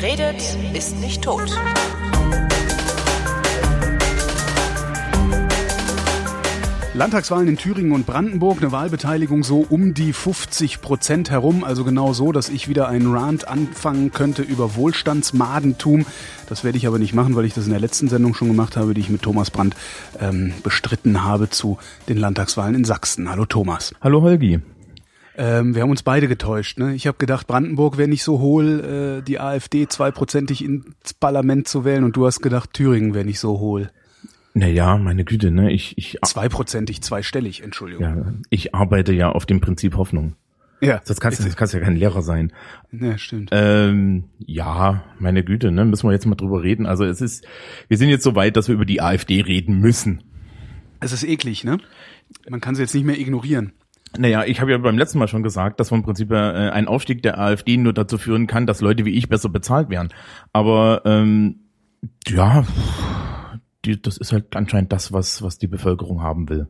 Wer redet, ist nicht tot. Landtagswahlen in Thüringen und Brandenburg, eine Wahlbeteiligung so um die 50 Prozent herum, also genau so, dass ich wieder einen Rant anfangen könnte über Wohlstandsmadentum. Das werde ich aber nicht machen, weil ich das in der letzten Sendung schon gemacht habe, die ich mit Thomas Brandt ähm, bestritten habe zu den Landtagswahlen in Sachsen. Hallo Thomas. Hallo Holgi. Ähm, wir haben uns beide getäuscht. Ne? Ich habe gedacht, Brandenburg wäre nicht so hohl, äh, die AfD zweiprozentig ins Parlament zu wählen und du hast gedacht, Thüringen wäre nicht so hohl. Naja, meine Güte, ne? Ich, ich, Zweiprozentig, zweistellig, Entschuldigung. ja, ich arbeite ja auf dem Prinzip Hoffnung. Ja, Das kannst, das kannst ja kein Lehrer sein. ja stimmt. Ähm, ja, meine Güte, ne? Müssen wir jetzt mal drüber reden. Also es ist, wir sind jetzt so weit, dass wir über die AfD reden müssen. Es ist eklig, ne? Man kann sie jetzt nicht mehr ignorieren. Naja, ich habe ja beim letzten Mal schon gesagt, dass vom Prinzip her, äh, ein Aufstieg der AfD nur dazu führen kann, dass Leute wie ich besser bezahlt werden. Aber ähm, ja, die, das ist halt anscheinend das, was, was die Bevölkerung haben will.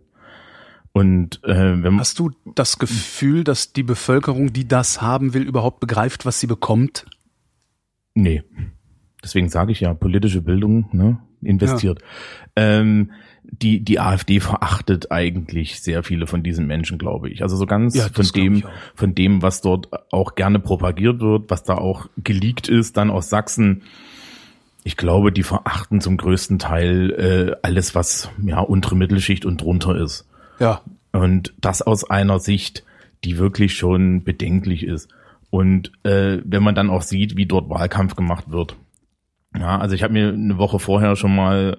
Und äh, wenn man Hast du das Gefühl, dass die Bevölkerung, die das haben will, überhaupt begreift, was sie bekommt? Nee. Deswegen sage ich ja, politische Bildung, ne, investiert. Ähm, die, die AfD verachtet eigentlich sehr viele von diesen Menschen, glaube ich. Also so ganz Ja, von dem, von dem, was dort auch gerne propagiert wird, was da auch geleakt ist, dann aus Sachsen. Ich glaube, die verachten zum größten Teil äh, alles, was ja untere Mittelschicht und drunter ist. Ja. Und das aus einer Sicht, die wirklich schon bedenklich ist. Und äh, wenn man dann auch sieht, wie dort Wahlkampf gemacht wird. Ja, also ich habe mir eine Woche vorher schon mal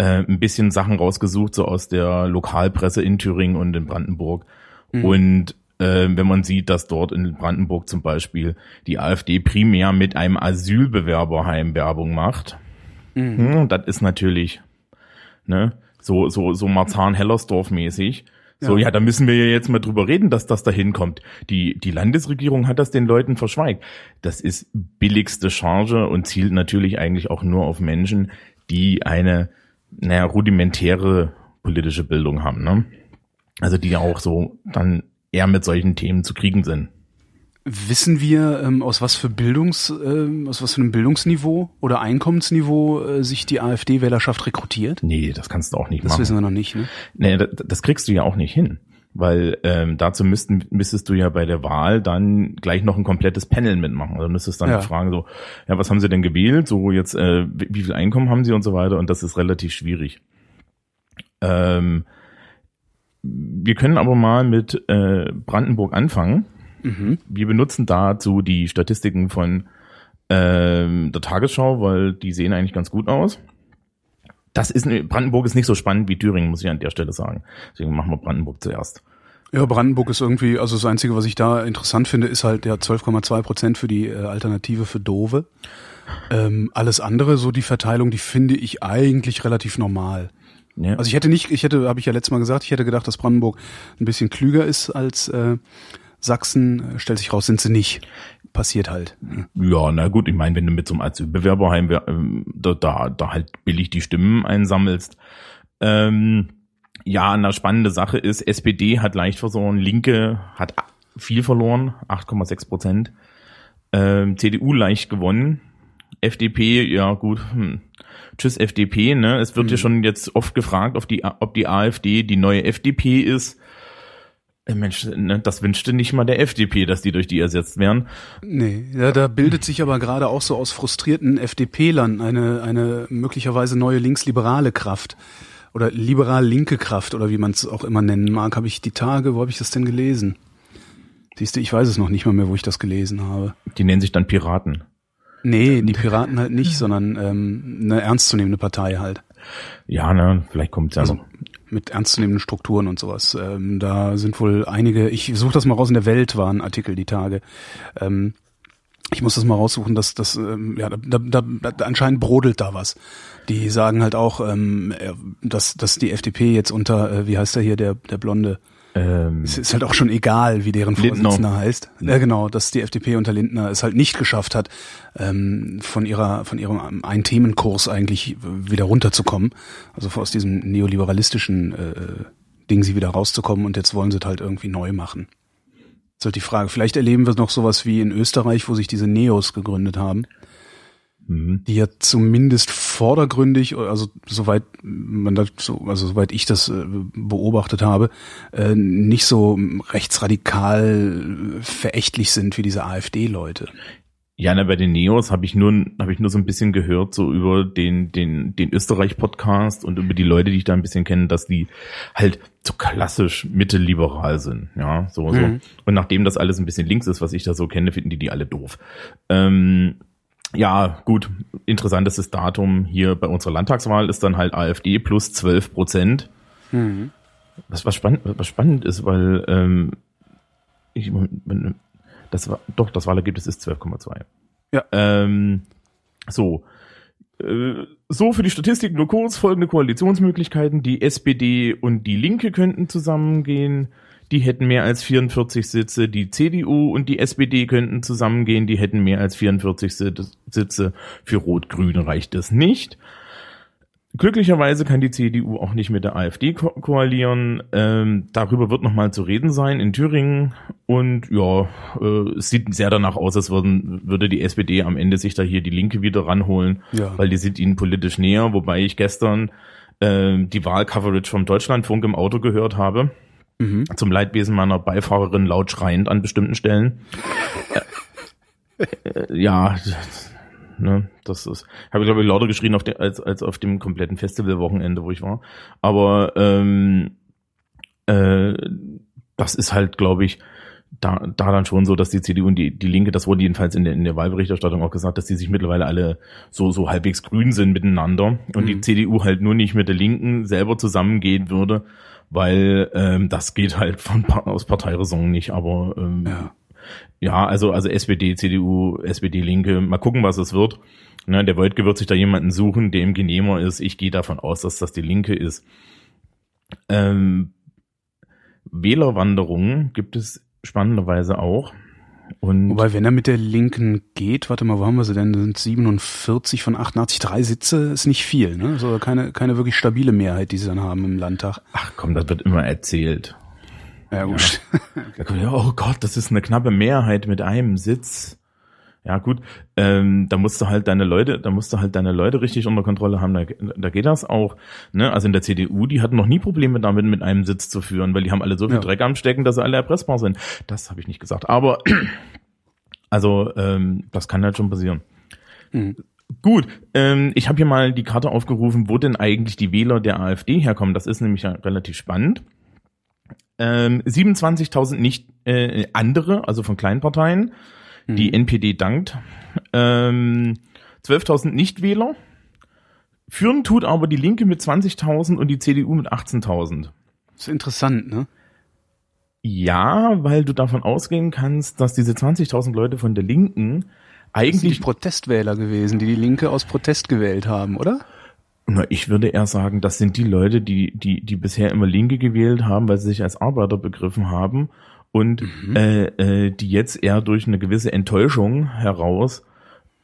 äh, ein bisschen Sachen rausgesucht, so aus der Lokalpresse in Thüringen und in Brandenburg. Und äh, wenn man sieht, dass dort in Brandenburg zum Beispiel die AfD primär mit einem Asylbewerberheim Werbung macht, hm, das ist natürlich ne, so so so Marzahn-Hellersdorf mäßig. So, Ja. ja. da müssen wir ja jetzt mal drüber reden, dass das da hinkommt. Die, die Landesregierung hat das den Leuten verschweigt. Das ist billigste Charge und zielt natürlich eigentlich auch nur auf Menschen, die eine, naja, rudimentäre politische Bildung haben, ne? Also die auch so dann eher mit solchen Themen zu kriegen sind. Wissen wir, ähm, aus was für Bildungs, ähm, aus was für einem Bildungsniveau oder Einkommensniveau äh, sich die AfD-Wählerschaft rekrutiert? Nee, das kannst du auch nicht Das machen. wissen wir noch nicht, ne? Nee, das, das kriegst du ja auch nicht hin. Weil ähm, dazu müssten, müsstest du ja bei der Wahl dann gleich noch ein komplettes Panel mitmachen. Also müsstest dann Ja. fragen, so, ja, was haben sie denn gewählt? So jetzt, äh, wie, viel Einkommen haben sie und so weiter. Und das ist relativ schwierig. Ähm, wir können aber mal mit äh, Brandenburg anfangen. Mhm. Wir benutzen dazu die Statistiken von ähm, der Tagesschau, weil die sehen eigentlich ganz gut aus. Das ist Brandenburg ist nicht so spannend wie Thüringen, muss ich an der Stelle sagen. Deswegen machen wir Brandenburg zuerst. Ja, Brandenburg ist irgendwie, also das Einzige, was ich da interessant finde, ist halt der 12,2 Prozent für die äh, Alternative für Dove. Ähm, alles andere, so die Verteilung, die finde ich eigentlich relativ normal. Ja. Also ich hätte nicht, ich hätte, habe ich ja letztes Mal gesagt, ich hätte gedacht, dass Brandenburg ein bisschen klüger ist als äh, Sachsen. Äh, Stellt sich raus, sind sie nicht. Passiert halt. ja, na gut, ich meine, wenn du mit so einem Asylbewerberheim wer- ähm, da, da, da halt billig die Stimmen einsammelst. Ähm, ja, eine spannende Sache ist, SPD hat leicht verloren, Linke hat viel verloren, 8,6 Prozent. Ähm, CDU leicht gewonnen. FDP, ja gut, hm. tschüss FDP, ne? Es wird ja schon jetzt oft gefragt, ob die, ob die AfD die neue FDP ist. Äh, Mensch, ne, das wünschte nicht mal der FDP, dass die durch die ersetzt werden. Nee, ja, da bildet sich aber gerade auch so aus frustrierten FDP-Lern eine, eine möglicherweise neue linksliberale Kraft oder liberal-linke Kraft oder wie man es auch immer nennen mag. Habe ich die Tage, wo habe ich das denn gelesen? Siehst du, ich weiß es noch nicht mal mehr, wo ich das gelesen habe. Die nennen sich dann Piraten. Nee, die Piraten halt nicht, sondern ähm, eine ernstzunehmende Partei halt. Ja, ne, vielleicht kommt's ja Also noch. mit ernstzunehmenden Strukturen und sowas. Ähm, da sind wohl einige, ich suche das mal raus, in der Welt waren Artikel die Tage. Ähm, ich muss das mal raussuchen, dass das, ähm, ja, da, da, da, anscheinend brodelt da was. Die sagen halt auch, ähm, äh, dass, dass die FDP jetzt unter, äh, wie heißt der hier, der, der Blonde, Ähm, es ist halt auch schon egal, wie deren Lindner. Vorsitzender heißt. Ja, genau, dass die FDP unter Lindner es halt nicht geschafft hat, ähm, von ihrer, von ihrem Ein-Themenkurs eigentlich wieder runterzukommen. Also aus diesem neoliberalistischen äh, Ding sie wieder rauszukommen und jetzt wollen sie es halt irgendwie neu machen. Das ist halt die Frage. Vielleicht erleben wir noch sowas wie in Österreich, wo sich diese Neos gegründet haben. Mhm. die ja zumindest vordergründig, also soweit man das so, also soweit ich das äh, beobachtet habe, äh, nicht so rechtsradikal verächtlich sind wie diese AfD-Leute. Ja, na, bei den Neos habe ich nur habe ich nur so ein bisschen gehört so über den den den Österreich Podcast und über die Leute, die ich da ein bisschen kenne, dass die halt so klassisch mittelliberal sind, ja, so mhm. so. Und nachdem das alles ein bisschen links ist, was ich da so kenne, finden die die alle doof. Ähm, ja, gut, interessantestes Datum hier bei unserer Landtagswahl ist dann halt AfD plus 12 Prozent. Mhm. Was, was, spannend, was spannend ist, weil ähm, ich, das war, doch, das Wahlergebnis ist 12,2. Ja. Ähm, so. Äh, so für die Statistik nur kurz folgende Koalitionsmöglichkeiten. Die SPD und die Linke könnten zusammengehen. Die hätten mehr als 44 Sitze. Die CDU und die SPD könnten zusammengehen. Die hätten mehr als 44 Sitze. Für Rot-Grün reicht es nicht. Glücklicherweise kann die CDU auch nicht mit der AfD ko koalieren. Ähm, darüber wird nochmal zu reden sein in Thüringen. Und ja, äh, es sieht sehr danach aus, als würden, würde die SPD am Ende sich da hier die Linke wieder ranholen, ja. weil die sind ihnen politisch näher. Wobei ich gestern äh, die Wahlcoverage vom Deutschlandfunk im Auto gehört habe. Mhm. Zum Leidwesen meiner Beifahrerin laut schreiend an bestimmten Stellen. äh, äh, ja, Ne? Das ist, habe ich glaube ich lauter geschrien auf der, als, als auf dem kompletten Festivalwochenende, wo ich war. Aber ähm, äh, das ist halt, glaube ich, da, da dann schon so, dass die CDU und die, die Linke, das wurde jedenfalls in der, in der Wahlberichterstattung auch gesagt, dass die sich mittlerweile alle so, so halbwegs grün sind miteinander und mhm. die CDU halt nur nicht mit der Linken selber zusammengehen würde, weil ähm, das geht halt von, aus Parteiräson nicht, aber ähm, ja. Ja, also, also SPD, CDU, SPD, Linke, mal gucken, was es wird. Ne, der Wojtke wird sich da jemanden suchen, der ihm genehmer ist. Ich gehe davon aus, dass das die Linke ist. Ähm, Wählerwanderungen gibt es spannenderweise auch. Und Wobei, wenn er mit der Linken geht, warte mal, wo haben wir sie denn? Das sind 47 von 88, drei Sitze ist nicht viel, ne? Also keine, keine wirklich stabile Mehrheit, die sie dann haben im Landtag. Ach komm, das wird immer erzählt. Ja, gut. Ja. oh Gott, das ist eine knappe Mehrheit mit einem Sitz. Ja, gut, ähm, da musst du halt deine Leute, da musst du halt deine Leute richtig unter Kontrolle haben, da, da geht das auch. Ne? Also in der CDU, die hatten noch nie Probleme damit, mit einem Sitz zu führen, weil die haben alle so viel ja. Dreck am Stecken, dass sie alle erpressbar sind. Das habe ich nicht gesagt. Aber also ähm, das kann halt schon passieren. Mhm. Gut, ähm, ich habe hier mal die Karte aufgerufen, wo denn eigentlich die Wähler der AfD herkommen. Das ist nämlich ja relativ spannend ähm, 27.000 nicht äh, andere, also von kleinen Parteien. Mhm. Die NPD dankt. Ähm, 12.000 Nichtwähler. Führen tut aber die Linke mit 20.000 und die CDU mit 18.000. Das ist interessant, ne? Ja, weil du davon ausgehen kannst, dass diese 20.000 Leute von der Linken eigentlich das sind die Protestwähler gewesen, die die Linke aus Protest gewählt haben, oder? Na, ich würde eher sagen, das sind die Leute, die, die, die bisher immer Linke gewählt haben, weil sie sich als Arbeiter begriffen haben und mhm. äh, äh, die jetzt eher durch eine gewisse Enttäuschung heraus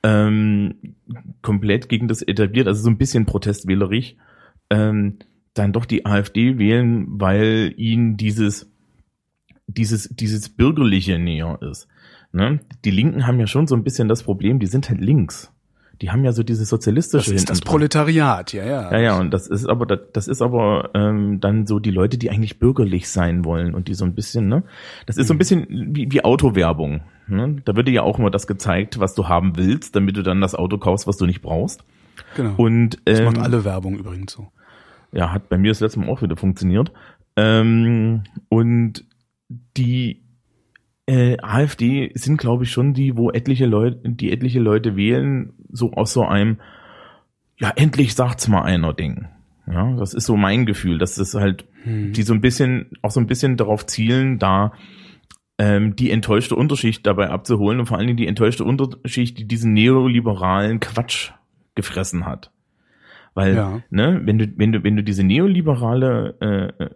ähm, komplett gegen das etabliert, also so ein bisschen protestwählerisch, ähm, dann doch die AfD wählen, weil ihnen dieses dieses dieses bürgerliche näher ist. Ne? Die Linken haben ja schon so ein bisschen das Problem, die sind halt links die haben ja so diese sozialistische. Das ist das Proletariat, ja, ja. Ja, ja, und das ist aber das ist aber ähm, dann so die Leute, die eigentlich bürgerlich sein wollen und die so ein bisschen, ne? Das ist so ein mhm. bisschen wie, wie Autowerbung. Ne? Da wird dir ja auch immer das gezeigt, was du haben willst, damit du dann das Auto kaufst, was du nicht brauchst. Genau. Und ähm, das macht ähm, alle Werbung übrigens so. Ja, hat bei mir das letzte Mal auch wieder funktioniert. Ähm, und die äh, AfD sind, glaube ich, schon die, wo etliche Leute, die etliche Leute wählen, so aus so einem, ja, endlich sagt's mal einer Ding. Ja, das ist so mein Gefühl, dass das halt, hm. die so ein bisschen, auch so ein bisschen darauf zielen, da ähm, die enttäuschte Unterschicht dabei abzuholen und vor allen Dingen die enttäuschte Unterschicht, die diesen neoliberalen Quatsch gefressen hat. Weil, ja. ne, wenn du, wenn du, wenn du diese neoliberale äh, äh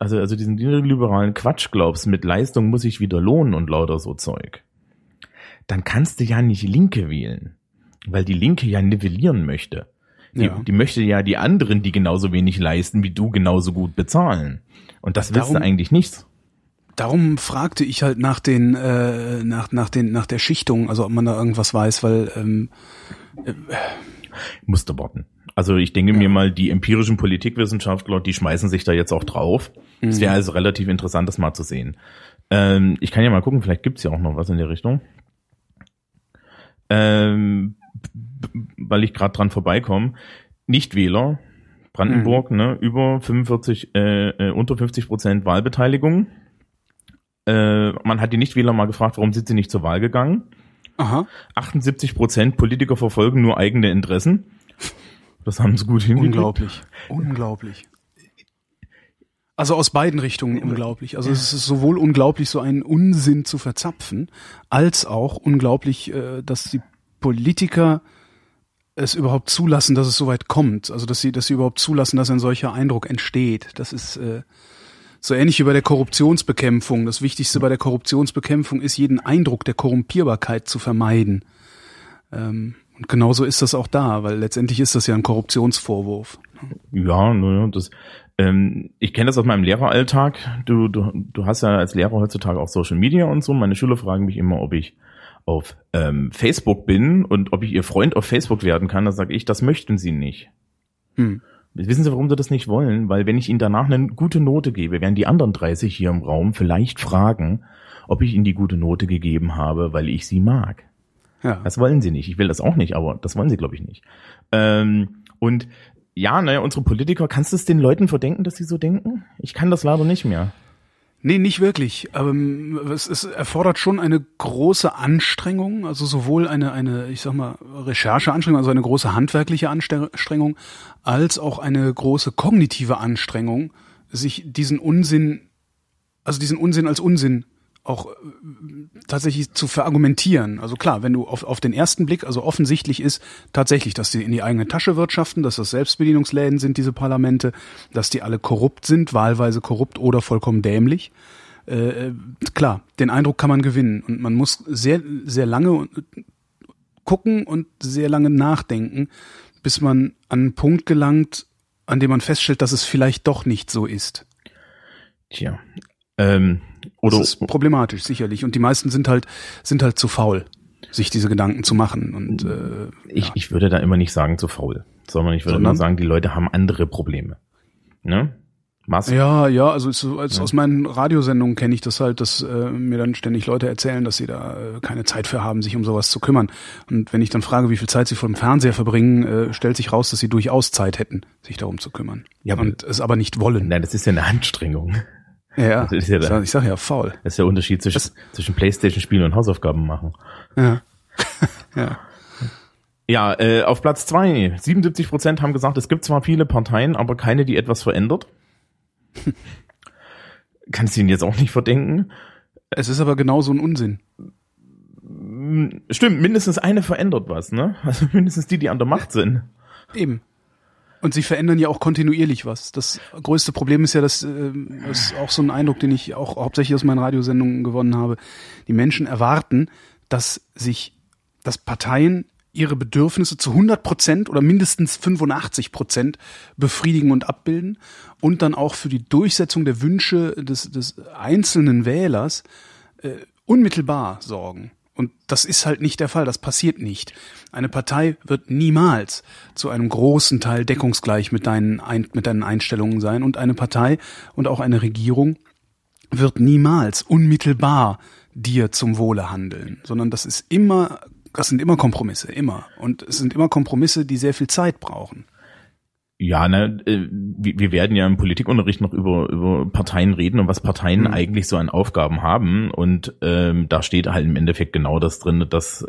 also, also diesen liberalen Quatsch glaubst, mit Leistung muss ich wieder lohnen und lauter so Zeug, dann kannst du ja nicht Linke wählen, weil die Linke ja nivellieren möchte. Die, ja. die möchte ja die anderen, die genauso wenig leisten wie du, genauso gut bezahlen. Und das willst du eigentlich nicht. darum fragte ich halt nach den, äh, nach, nach den, nach der Schichtung, also ob man da irgendwas weiß, weil ähm, Musste warten. Also ich denke mir mal, die empirischen Politikwissenschaftler, die schmeißen sich da jetzt auch drauf. Es Mhm. wäre also relativ interessant, das mal zu sehen. Ähm, ich kann ja mal gucken, vielleicht gibt's ja auch noch was in der Richtung. Ähm, weil ich gerade dran vorbeikomme. Nichtwähler, Brandenburg, ne, über 45, äh, äh, unter 50 Prozent Wahlbeteiligung. Äh, man hat die Nichtwähler mal gefragt, warum sind sie nicht zur Wahl gegangen? aha, 78 Prozent Politiker verfolgen nur eigene Interessen. Das haben sie gut hingekriegt. unglaublich, unglaublich. Also aus beiden Richtungen unglaublich. Also es ist sowohl unglaublich, so einen Unsinn zu verzapfen, als auch unglaublich, äh, dass die Politiker es überhaupt zulassen, dass es so weit kommt. Also dass sie, dass sie überhaupt zulassen, dass ein solcher Eindruck entsteht. Das ist äh, so ähnlich wie bei der Korruptionsbekämpfung. Das Wichtigste bei der Korruptionsbekämpfung ist, jeden Eindruck der Korrumpierbarkeit zu vermeiden. Ähm, und genauso ist das auch da, weil letztendlich ist das ja ein Korruptionsvorwurf. Ja, das. Ähm, ich kenne das aus meinem Lehreralltag. Du, du, du hast ja als Lehrer heutzutage auch Social Media und so. Meine Schüler fragen mich immer, ob ich auf ähm, Facebook bin und ob ich ihr Freund auf Facebook werden kann. Da sage ich, das möchten sie nicht. Hm. Wissen Sie, warum sie das nicht wollen? Weil wenn ich ihnen danach eine gute Note gebe, werden die anderen 30 hier im Raum vielleicht fragen, ob ich ihnen die gute Note gegeben habe, weil ich sie mag. Ja. Das wollen sie nicht. Ich will das auch nicht, aber das wollen sie, glaube ich, nicht. Ähm, und ja, naja, unsere Politiker, kannst du es den Leuten verdenken, dass sie so denken? Ich kann das leider nicht mehr. Nee, nicht wirklich. Aber ähm, es, es erfordert schon eine große Anstrengung, also sowohl eine, eine, ich sag mal, Rechercheanstrengung, also eine große handwerkliche Anstrengung, als auch eine große kognitive Anstrengung, sich diesen Unsinn, also diesen Unsinn als Unsinn auch äh, tatsächlich zu verargumentieren. Also klar, wenn du auf, auf den ersten Blick, also offensichtlich ist tatsächlich, dass die in die eigene Tasche wirtschaften, dass das Selbstbedienungsläden sind, diese Parlamente, dass die alle korrupt sind, wahlweise korrupt oder vollkommen dämlich. Äh, klar, den Eindruck kann man gewinnen und man muss sehr, sehr lange gucken und sehr lange nachdenken, bis man an einen Punkt gelangt, an dem man feststellt, dass es vielleicht doch nicht so ist. Tja. Ähm, oder Das ist problematisch, sicherlich. Und die meisten sind halt, sind halt zu faul, sich diese Gedanken zu machen. Und äh, ich, ja. ich würde da immer nicht sagen zu faul, sondern ich würde Sondern? immer sagen, die Leute haben andere Probleme. Ne? Was? ja, ja, also so als, aus meinen Radiosendungen kenne ich das halt, dass äh, mir dann ständig Leute erzählen, dass sie da äh, keine Zeit für haben, sich um sowas zu kümmern. Und wenn ich dann frage, wie viel Zeit sie vor dem Fernseher verbringen, äh, stellt sich raus, dass sie durchaus Zeit hätten, sich darum zu kümmern. Ja, und es aber nicht wollen. Nein, das ist ja eine Anstrengung. Ja, das ist ja sag, ich sag ja faul. Das ist der Unterschied zwischen, zwischen Playstation-Spielen und Hausaufgaben machen. Ja. ja. Ja, äh, auf Platz zwei 77 Prozent haben gesagt, es gibt zwar viele Parteien, aber keine, die etwas verändert. Kannst du ihnen jetzt auch nicht verdenken. Es ist aber genau so ein Unsinn. Stimmt, mindestens eine verändert was, ne? Also mindestens die, die an der Macht sind. Eben. Und sie verändern ja auch kontinuierlich was. Das größte Problem ist ja, dass äh, das ist auch so ein Eindruck, den ich auch hauptsächlich aus meinen Radiosendungen gewonnen habe. Die Menschen erwarten, dass sich, dass Parteien ihre Bedürfnisse zu 100 Prozent oder mindestens 85 Prozent befriedigen und abbilden und dann auch für die Durchsetzung der Wünsche des, des einzelnen Wählers äh, unmittelbar sorgen. Und das ist halt nicht der Fall, das passiert nicht. Eine Partei wird niemals zu einem großen Teil deckungsgleich mit deinen, Ein mit deinen Einstellungen sein. Und eine Partei und auch eine Regierung wird niemals unmittelbar dir zum Wohle handeln, sondern das ist immer, das sind immer Kompromisse, immer. Und es sind immer Kompromisse, die sehr viel Zeit brauchen. Ja, ne, äh, wir werden ja im Politikunterricht noch über, über Parteien reden und was Parteien Mhm. eigentlich so an Aufgaben haben. Und ähm, da steht halt im Endeffekt genau das drin, dass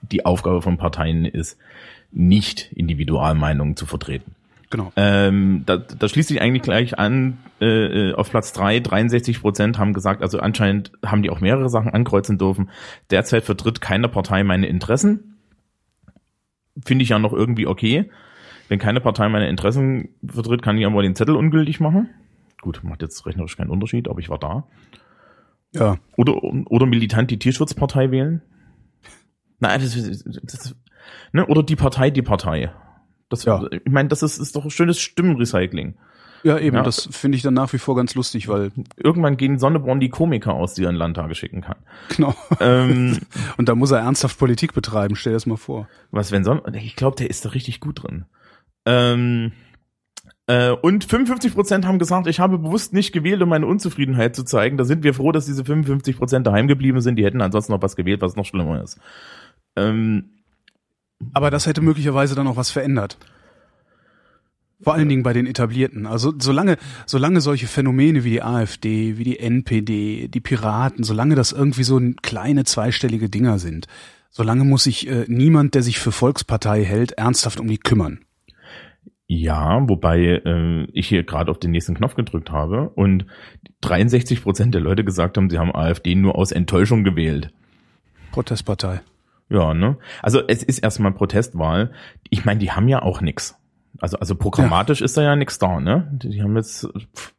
die Aufgabe von Parteien ist, nicht Individualmeinungen zu vertreten. Genau. Ähm, da, da schließt sich eigentlich gleich an, äh, äh, auf Platz drei 63 Prozent haben gesagt, also anscheinend haben die auch mehrere Sachen ankreuzen dürfen. Derzeit vertritt keine Partei meine Interessen. Finde ich ja noch irgendwie okay. Wenn keine Partei meine Interessen vertritt, kann ich aber den Zettel ungültig machen. Gut, macht jetzt rechnerisch keinen Unterschied, aber ich war da. Ja. Oder, oder militant die Tierschutzpartei wählen. Nein, das, das, ist- ne? Oder die Partei, die Partei. Das, Ja. Ich meine, das ist, ist doch schönes Stimmenrecycling. Ja, eben, ja. das finde ich dann nach wie vor ganz lustig, weil. Irgendwann gehen Sonneborn die Komiker aus, die er in Landtage schicken kann. Genau. Ähm, und da muss er ernsthaft Politik betreiben, stell dir das mal vor. Was, wenn Sonne, ich glaube, der ist da richtig gut drin. Ähm, äh, und 55 Prozent haben gesagt, ich habe bewusst nicht gewählt, um meine Unzufriedenheit zu zeigen. Da sind wir froh, dass diese 55 Prozent daheim geblieben sind. Die hätten ansonsten noch was gewählt, was noch schlimmer ist. Ähm, Aber das hätte möglicherweise dann auch was verändert. Vor allen Dingen bei den Etablierten. Also solange, solange solche Phänomene wie die AfD, wie die NPD, die Piraten, solange das irgendwie so kleine zweistellige Dinger sind, solange muss sich äh, niemand, der sich für Volkspartei hält, ernsthaft um die kümmern. Ja, wobei äh, ich hier gerade auf den nächsten Knopf gedrückt habe und 63 Prozent der Leute gesagt haben, sie haben AfD nur aus Enttäuschung gewählt. Protestpartei. Ja, ne? Also es ist erstmal Protestwahl. Ich meine, die haben ja auch nix. Also, also programmatisch ja. ist da ja nichts da, ne? Die haben jetzt pff,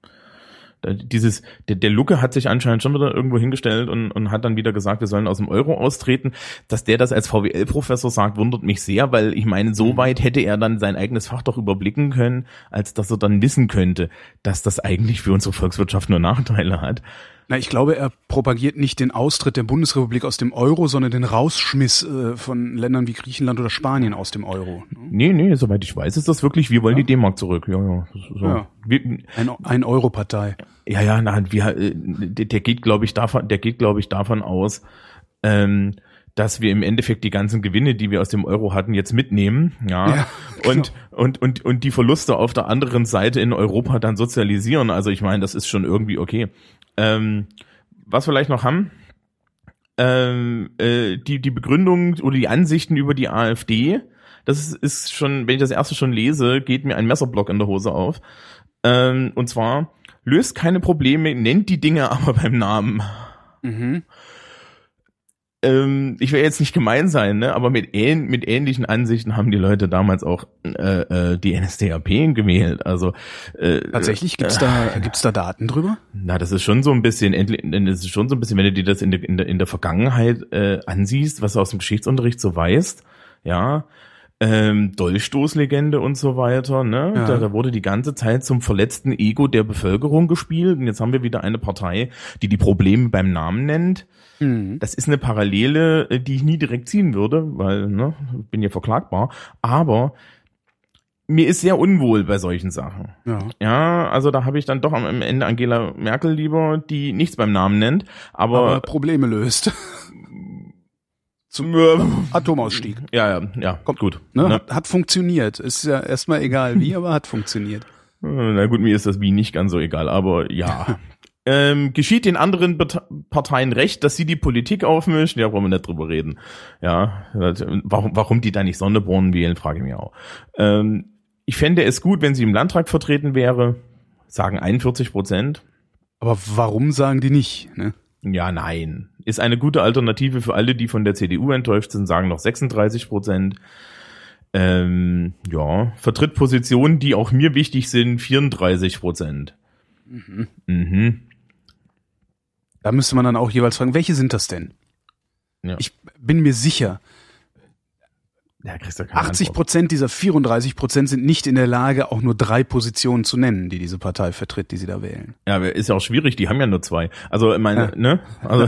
dieses, der, der Lucke hat sich anscheinend schon wieder irgendwo hingestellt und, und hat dann wieder gesagt, wir sollen aus dem Euro austreten. Dass der das als VWL-Professor sagt, wundert mich sehr, weil ich meine, so mhm. weit hätte er dann sein eigenes Fach doch überblicken können, als dass er dann wissen könnte, dass das eigentlich für unsere Volkswirtschaft nur Nachteile hat. Na, ich glaube, er propagiert nicht den Austritt der Bundesrepublik aus dem Euro, sondern den Rausschmiss äh, von Ländern wie Griechenland oder Spanien aus dem Euro. Nee, nee, soweit ich weiß, ist das wirklich, wir wollen ja. die D-Mark zurück. Ja, ja. So. ja. Wir, ein, ein Euro-Partei. Ja, ja, na, wir, äh, der geht, glaube ich, davon, der geht, glaube ich, davon aus, ähm, dass wir im Endeffekt die ganzen Gewinne, die wir aus dem Euro hatten, jetzt mitnehmen, ja, ja genau. und, und, und, und die Verluste auf der anderen Seite in Europa dann sozialisieren. Also ich meine, das ist schon irgendwie okay. Ähm, was wir vielleicht noch haben, ähm, äh, die, die Begründung oder die Ansichten über die AfD, das ist, schon, wenn ich das erste schon lese, geht mir ein Messerblock in der Hose auf. Ähm, und zwar, löst keine Probleme, nennt die Dinge aber beim Namen. Mhm ähm, ich will jetzt nicht gemein sein, ne, aber mit, ähn mit ähnlichen Ansichten haben die Leute damals auch äh, äh, die NSDAP gewählt. Also äh, tatsächlich gibt's da äh, gibt's da Daten drüber? Na, das ist schon so ein bisschen, das ist schon so ein bisschen, wenn du dir das in der in der, in der Vergangenheit äh, ansiehst, was du aus dem Geschichtsunterricht so weißt, ja, ähm, Dolchstoßlegende und so weiter. Ne? Ja. Da, da wurde die ganze Zeit zum verletzten Ego der Bevölkerung gespielt. Und jetzt haben wir wieder eine Partei, die die Probleme beim Namen nennt. Mhm. Das ist eine Parallele, äh, die ich nie direkt ziehen würde, weil ne, bin ja verklagbar. Aber mir ist sehr unwohl bei solchen Sachen. Ja, ja also da habe ich dann doch am Ende Angela Merkel lieber, die nichts beim Namen nennt, aber, aber Probleme löst. Zum äh, Atomausstieg. Ja, ja, ja, kommt gut. Ne? Ne? Hat funktioniert. Ist ja erstmal egal wie, aber hat funktioniert. Na gut, mir ist das wie nicht ganz so egal, aber ja. ähm, geschieht den anderen Parteien recht, dass sie die Politik aufmischen? Ja, wollen wir nicht drüber reden. Ja, warum, warum die da nicht Sonderborn wählen, frage ich mich auch. Ähm, ich fände es gut, wenn sie im Landtag vertreten wäre, sagen 41 Prozent. Aber warum sagen die nicht? Ne? Ja, nein. Ist eine gute Alternative für alle, die von der CDU enttäuscht sind, sagen noch 36 Prozent. Ähm, ja, vertritt Positionen, die auch mir wichtig sind, 34 Prozent. Mhm. Mhm. Da müsste man dann auch jeweils fragen, welche sind das denn? Ja. Ich bin mir sicher, ja, 80 Prozent dieser 34 Prozent sind nicht in der Lage, auch nur drei Positionen zu nennen, die diese Partei vertritt, die sie da wählen. Ja, ist ja auch schwierig. Die haben ja nur zwei. Also meine, ja. ne? Also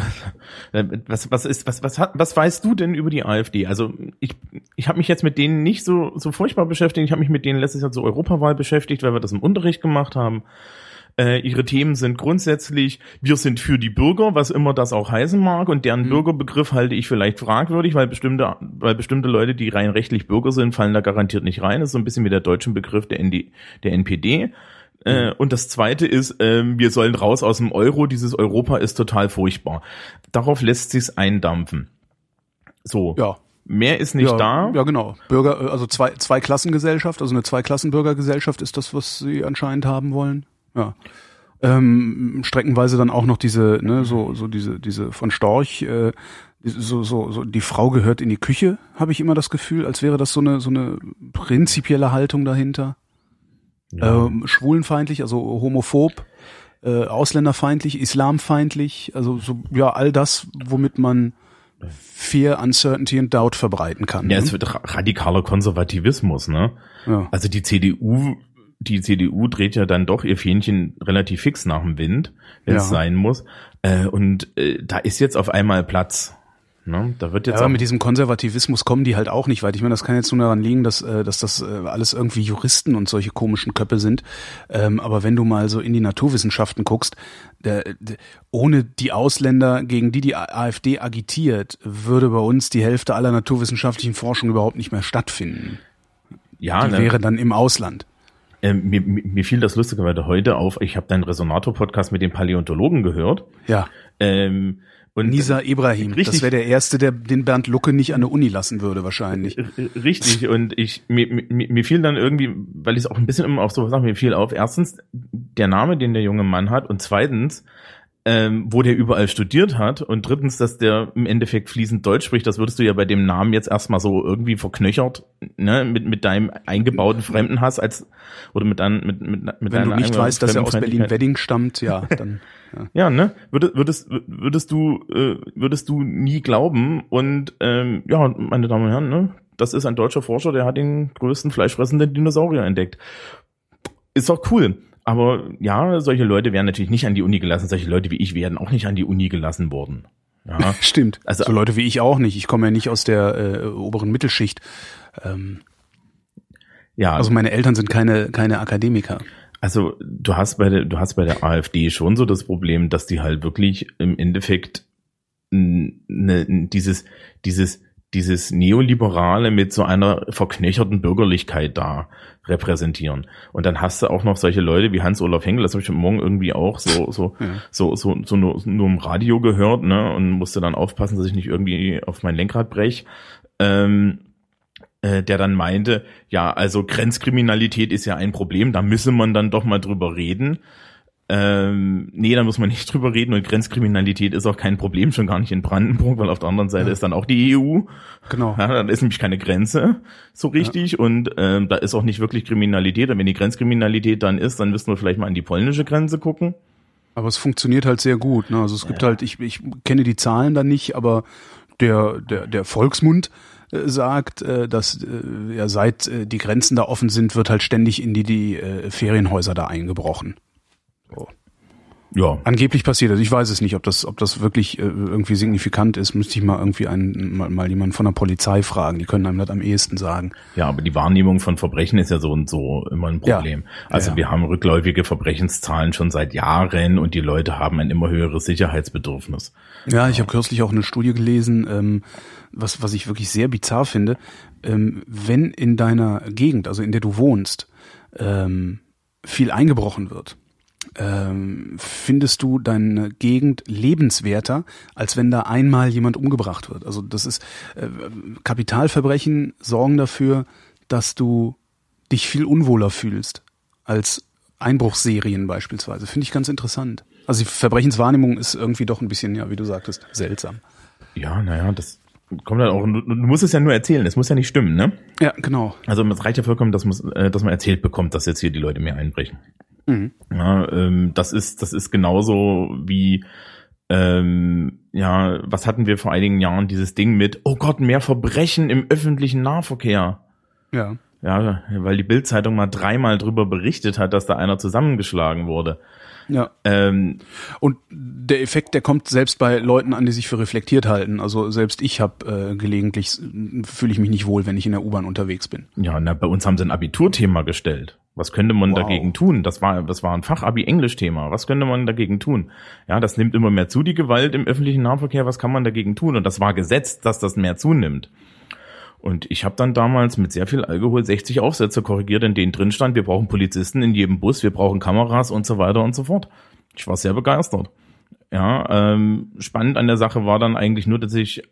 was was ist was was hat was weißt du denn über die AfD? Also ich ich habe mich jetzt mit denen nicht so so furchtbar beschäftigt. Ich habe mich mit denen letztes Jahr zur Europawahl beschäftigt, weil wir das im Unterricht gemacht haben. Äh, ihre Themen sind grundsätzlich, wir sind für die Bürger, was immer das auch heißen mag, und deren mhm. Bürgerbegriff halte ich vielleicht fragwürdig, weil bestimmte, weil bestimmte Leute, die rein rechtlich Bürger sind, fallen da garantiert nicht rein. Das ist so ein bisschen wie der deutsche Begriff der, ND, der NPD. Äh, mhm. und das zweite ist, äh, wir sollen raus aus dem Euro, dieses Europa ist total furchtbar. Darauf lässt sich's eindampfen. So. Ja. Mehr ist nicht ja, da. Ja, genau. Bürger, also zwei, zwei Klassengesellschaft, also eine Zweiklassenbürgergesellschaft ist das, was sie anscheinend haben wollen. Ja. Ähm, streckenweise dann auch noch diese, ne, so, so diese, diese von Storch, äh, so, so, so, die Frau gehört in die Küche, habe ich immer das Gefühl, als wäre das so eine, so eine prinzipielle Haltung dahinter. Ja. Ähm, schwulenfeindlich, also homophob, äh, ausländerfeindlich, islamfeindlich, also so, ja, all das, womit man Fear, Uncertainty und Doubt verbreiten kann. Ja, ne? es wird radikaler Konservativismus, ne? Ja. Also die CDU die CDU dreht ja dann doch ihr Fähnchen relativ fix nach dem Wind, wenn es Ja. sein muss. Äh, und äh, da ist jetzt auf einmal Platz. Ne? Da wird Ja, jetzt aber auch, mit diesem Konservativismus kommen die halt auch nicht weit. Ich meine, das kann jetzt nur daran liegen, dass, äh, dass das äh, alles irgendwie Juristen und solche komischen Köppe sind. Ähm, aber wenn du mal so in die Naturwissenschaften guckst, ohne die Ausländer, gegen die die AfD agitiert, würde bei uns die Hälfte aller naturwissenschaftlichen Forschung überhaupt nicht mehr stattfinden. ja, Die ne? wäre dann im Ausland. Ähm, mir, mir fiel das lustigerweise heute auf, ich habe deinen Resonator-Podcast mit den Paläontologen gehört. Ja. Ähm, und Nisa Ibrahim, das Richtig. wäre der Erste, der den Bernd Lucke nicht an der Uni lassen würde, wahrscheinlich. Richtig, und ich, mir, mir, mir fiel dann irgendwie, weil ich es auch ein bisschen immer auf sowas sage, mir fiel auf, erstens der Name, den der junge Mann hat, und zweitens, ähm, wo der überall studiert hat, und drittens, dass der im Endeffekt fließend Deutsch spricht, das würdest du ja bei dem Namen jetzt erstmal so irgendwie verknöchert, ne, mit, mit deinem eingebauten Fremdenhass als, oder mit deinem, mit, mit, mit Wenn du nicht weißt, dass er aus. Berlin-Wedding stammt, ja, dann. Ja. Ja, ne? Würdest, würdest, würdest du, äh, würdest du nie glauben. Und ähm, ja, meine Damen und Herren, ne? Das ist ein deutscher Forscher, der hat den größten fleischfressenden Dinosaurier entdeckt. Ist doch cool. Aber ja, solche Leute werden natürlich nicht an die Uni gelassen. Solche Leute wie ich werden auch nicht an die Uni gelassen worden. Ja. Stimmt. Also- so Leute wie ich auch nicht. Ich komme ja nicht aus der äh, oberen Mittelschicht. Ähm, ja, also meine Eltern sind keine keine Akademiker. Also du hast bei der, du hast bei der AfD schon so das Problem, dass die halt wirklich im Endeffekt ne, dieses, dieses, dieses Neoliberale mit so einer verknöcherten Bürgerlichkeit da repräsentieren. Und dann hast du auch noch solche Leute wie Hans-Olaf Henkel, das habe ich Morgen irgendwie auch so, so, Ja. so, so, so nur, nur im Radio gehört, ne, und musste dann aufpassen, dass ich nicht irgendwie auf mein Lenkrad brech. Ähm, äh, der dann meinte, ja, also Grenzkriminalität ist ja ein Problem, da müsse man dann doch mal drüber reden. Ähm, nee, da muss man nicht drüber reden und Grenzkriminalität ist auch kein Problem, schon gar nicht in Brandenburg, weil auf der anderen Seite Ja. ist dann auch die EU. Genau. Ja, dann ist nämlich keine Grenze so richtig und ähm, da ist auch nicht wirklich Kriminalität. Und wenn die Grenzkriminalität dann ist, dann müssen wir vielleicht mal an die polnische Grenze gucken. Aber es funktioniert halt sehr gut. Ne? Also es gibt halt, ich, ich kenne die Zahlen da nicht, aber der, der, der Volksmund äh, sagt, äh, dass äh, ja seit die Grenzen da offen sind, wird halt ständig in die, die Ferienhäuser da eingebrochen. Ja, Angeblich passiert das. Ich weiß es nicht, ob das, ob das wirklich äh, irgendwie signifikant ist. Müsste ich mal irgendwie einen, mal, mal jemanden von der Polizei fragen. Die können einem das am ehesten sagen. Ja, aber die Wahrnehmung von Verbrechen ist ja so und so immer ein Ja. Problem. Also Ja, ja. wir haben rückläufige Verbrechenszahlen schon seit Jahren und die Leute haben ein immer höheres Sicherheitsbedürfnis. Ja, ich habe kürzlich auch eine Studie gelesen, ähm, was, was ich wirklich sehr bizarr finde. Ähm, wenn in deiner Gegend, also in der du wohnst, ähm, viel eingebrochen wird, ähm, findest du deine Gegend lebenswerter, als wenn da einmal jemand umgebracht wird. Also das ist äh, Kapitalverbrechen sorgen dafür, dass du dich viel unwohler fühlst als Einbruchsserien beispielsweise. Finde ich ganz interessant. Also die Verbrechenswahrnehmung ist irgendwie doch ein bisschen, ja, wie du sagtest, seltsam. Ja, naja, das kommt halt auch, du, du musst es ja nur erzählen, es muss ja nicht stimmen, ne? Ja, genau. Also es reicht ja vollkommen, dass, man, äh, dass man erzählt bekommt, dass jetzt hier die Leute mehr einbrechen. Mhm. Ja, ähm, das ist, das ist genauso wie, ähm, ja, was hatten wir vor einigen Jahren, dieses Ding mit, oh Gott, mehr Verbrechen im öffentlichen Nahverkehr. Ja. Ja, weil die Bildzeitung mal dreimal drüber berichtet hat, dass da einer zusammengeschlagen wurde. Ja. Ähm, Und der Effekt, der kommt selbst bei Leuten an, die sich für reflektiert halten. Also selbst ich habe äh, gelegentlich fühle ich mich nicht wohl, wenn ich in der U-Bahn unterwegs bin. ja, na, bei uns haben sie ein Abiturthema gestellt. Was könnte man Wow. dagegen tun? Das war, das war ein Fachabi-Englisch-Thema. Was könnte man dagegen tun? Ja, das nimmt immer mehr zu, die Gewalt im öffentlichen Nahverkehr. Was kann man dagegen tun? Und das war gesetzt, dass das mehr zunimmt. Und ich habe dann damals mit sehr viel Alkohol 60 Aufsätze korrigiert, in denen drin stand, wir brauchen Polizisten in jedem Bus, wir brauchen Kameras und so weiter und so fort. Ich war sehr begeistert. Ja, ähm, spannend an der Sache war dann eigentlich nur, dass ich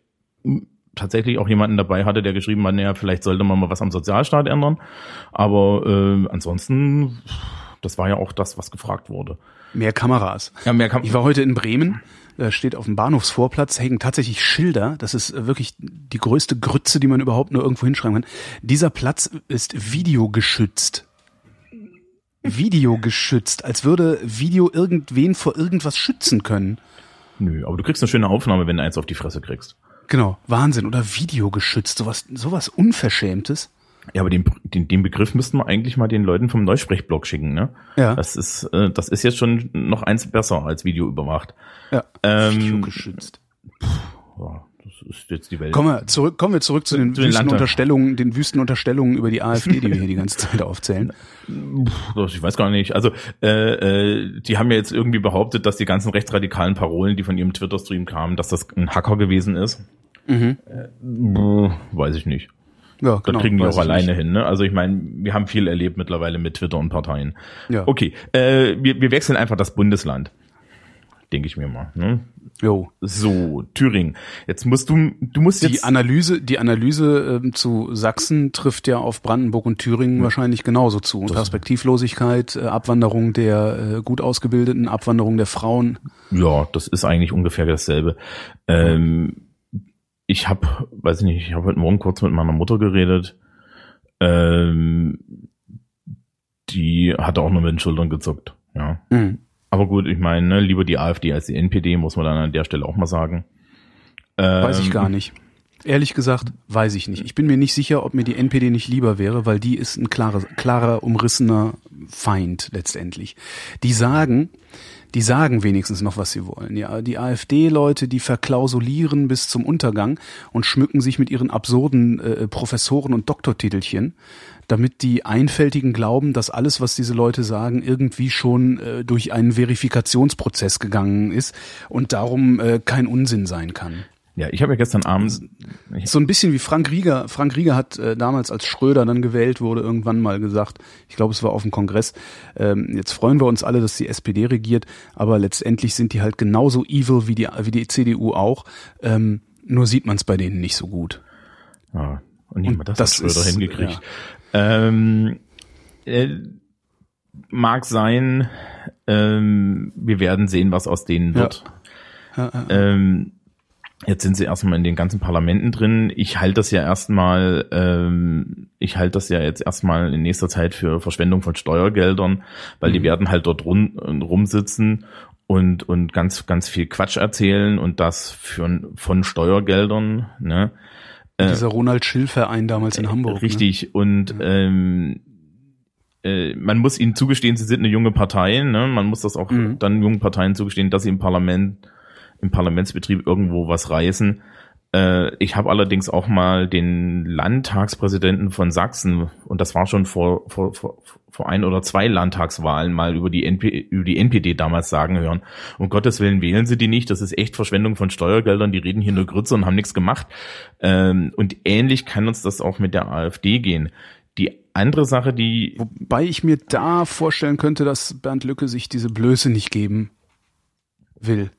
tatsächlich auch jemanden dabei hatte, der geschrieben hat, naja, vielleicht sollte man mal was am Sozialstaat ändern. Aber äh, ansonsten, das war ja auch das, was gefragt wurde. Mehr Kameras. Ja, mehr kann Ich war heute in Bremen. Da steht auf dem Bahnhofsvorplatz, hängen tatsächlich Schilder. Das ist äh, wirklich die größte Grütze, die man überhaupt nur irgendwo hinschreiben kann. Dieser Platz ist videogeschützt. Videogeschützt, als würde Video irgendwen vor irgendwas schützen können. Nö, aber du kriegst eine schöne Aufnahme, wenn du eins auf die Fresse kriegst. Genau, Wahnsinn. Oder videogeschützt, sowas, sowas Unverschämtes. Ja, aber den, den, den Begriff müssten wir eigentlich mal den Leuten vom Neusprechblog schicken, ne? Ja. Das ist, äh, das ist jetzt schon noch eins besser als Video überwacht. Ja. Ähm, Video geschützt. Ja, das ist jetzt die Welt. Kommen wir zurück, kommen wir zurück zu den Zu den wüsten Landtagen. Unterstellungen, den wüsten Unterstellungen über die AfD, die wir hier die ganze Zeit aufzählen. Das- Ich weiß gar nicht. Also äh, äh, die haben ja jetzt irgendwie behauptet, dass die ganzen rechtsradikalen Parolen, die von ihrem Twitter-Stream kamen, dass das ein Hacker gewesen ist. Mhm. Äh, weiß ich nicht. Ja, Das genau. kriegen die weiß auch alleine nicht. hin. Ne? Also ich meine, wir haben viel erlebt mittlerweile mit Twitter und Parteien. Ja. Okay, äh, wir, wir wechseln einfach das Bundesland. Denke ich mir mal. Ne? Jo. So, Thüringen. Jetzt musst du, du musst Die jetzt. Analyse, die Analyse ähm, zu Sachsen trifft ja auf Brandenburg und Thüringen wahrscheinlich genauso zu. Und Perspektivlosigkeit, äh, Abwanderung der äh, gut ausgebildeten, Abwanderung der Frauen. Ja, das ist eigentlich ungefähr dasselbe. Ähm, ich habe, weiß ich nicht, ich habe heute Morgen kurz mit meiner Mutter geredet. Ähm, die hatte auch nur mit den Schultern gezuckt. Ja, Mhm. Aber gut, ich meine, ne, lieber die AfD als die NPD, muss man dann an der Stelle auch mal sagen. Ähm, Weiß ich gar nicht. Ehrlich gesagt, weiß ich nicht. Ich bin mir nicht sicher, ob mir die NPD nicht lieber wäre, weil die ist ein klarer, klarer umrissener Feind letztendlich. Die sagen, die sagen wenigstens noch, was sie wollen. Ja, die AfD-Leute, die verklausulieren bis zum Untergang und schmücken sich mit ihren absurden äh, Professoren- und Doktortitelchen, damit die Einfältigen glauben, dass alles, was diese Leute sagen, irgendwie schon äh, durch einen Verifikationsprozess gegangen ist und darum äh, kein Unsinn sein kann. Ja, ich habe ja gestern Abend, So ein bisschen wie Frank Rieger. Frank Rieger hat äh, damals, als Schröder dann gewählt wurde, irgendwann mal gesagt, ich glaube, es war auf dem Kongress, ähm, jetzt freuen wir uns alle, dass die SPD regiert, aber letztendlich sind die halt genauso evil wie die, wie die CDU auch. Ähm, nur sieht man es bei denen nicht so gut. ja, und nicht Und mal das, das hat Schröder ist, hingekriegt. Ähm, äh, mag sein, ähm, wir werden sehen, was aus denen Ja. wird. Ähm, jetzt sind sie erstmal in den ganzen Parlamenten drin. Ich halte das ja erstmal, ähm, ich halte das ja jetzt erstmal in nächster Zeit für Verschwendung von Steuergeldern, weil die werden halt dort rum, rumsitzen und, und ganz, ganz viel Quatsch erzählen und das für, von Steuergeldern, ne? Dieser Ronald Schill-Verein damals in Hamburg. Ne? Richtig. Und ähm, äh, man muss ihnen zugestehen, sie sind eine junge Partei. Ne? Man muss das auch Mhm. dann jungen Parteien zugestehen, dass sie im Parlament, im Parlamentsbetrieb irgendwo was reißen. Äh, ich habe allerdings auch mal den Landtagspräsidenten von Sachsen, und das war schon vor, vor, vor, vor ein oder zwei Landtagswahlen, mal über die, NP, über die NPD damals sagen hören. Um Gottes Willen wählen sie die nicht. Das ist echt Verschwendung von Steuergeldern. Die reden hier nur Grütze und haben nichts gemacht. Ähm, und ähnlich kann uns das auch mit der AfD gehen. Die andere Sache, die Wobei ich mir da vorstellen könnte, dass Bernd Lücke sich diese Blöße nicht geben will.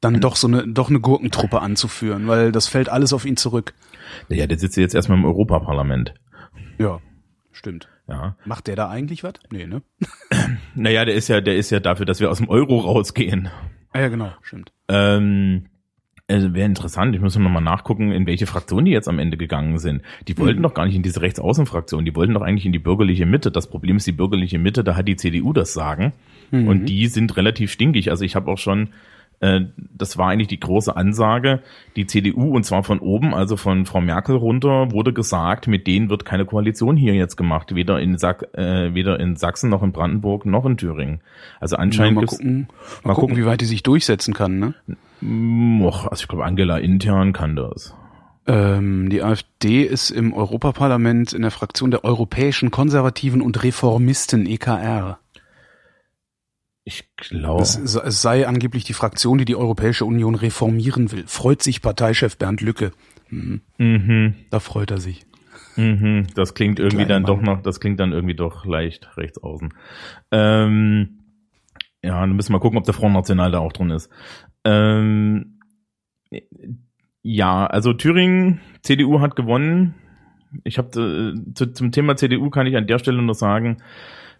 Dann doch so eine, doch eine Gurkentruppe anzuführen, weil das fällt alles auf ihn zurück. Ja, der sitzt jetzt erstmal im Europaparlament. Ja, stimmt. Ja. Macht der da eigentlich was? Nee, ne? Naja, der ist ja, der ist ja dafür, dass wir aus dem Euro rausgehen. Ah, ja, genau, stimmt. Ähm, also wäre interessant, ich muss noch mal nachgucken, in welche Fraktion die jetzt am Ende gegangen sind. Die wollten doch gar nicht in diese Rechtsaußenfraktion, die wollten doch eigentlich in die bürgerliche Mitte. Das Problem ist die bürgerliche Mitte, da hat die CDU das Sagen. Und die sind relativ stinkig. Also ich habe auch schon, äh, das war eigentlich die große Ansage, die CDU und zwar von oben, also von Frau Merkel runter, wurde gesagt, mit denen wird keine Koalition hier jetzt gemacht, weder in, Sack, äh, weder in Sachsen noch in Brandenburg noch in Thüringen. Also Ja, anscheinend mal gibt's- gucken, mal, mal gucken, gucken. wie weit die sich durchsetzen kann, ne? Och, also ich glaube, Angela intern kann das. Ähm, die AfD ist im Europaparlament in der Fraktion der Europäischen Konservativen und Reformisten EKR. Ich glaube. Es, es sei angeblich die Fraktion, die die Europäische Union reformieren will. Freut sich Parteichef Bernd Lücke. Mhm. Mhm, Da freut er sich. mhm, das klingt irgendwie dann doch Mann. noch, das klingt dann irgendwie doch leicht rechts außen. Ähm, ja, dann müssen wir gucken, ob der Front National da auch drin ist. Ähm, ja, also Thüringen, CDU hat gewonnen. Ich habe äh, zu, zum Thema CDU kann ich an der Stelle nur sagen,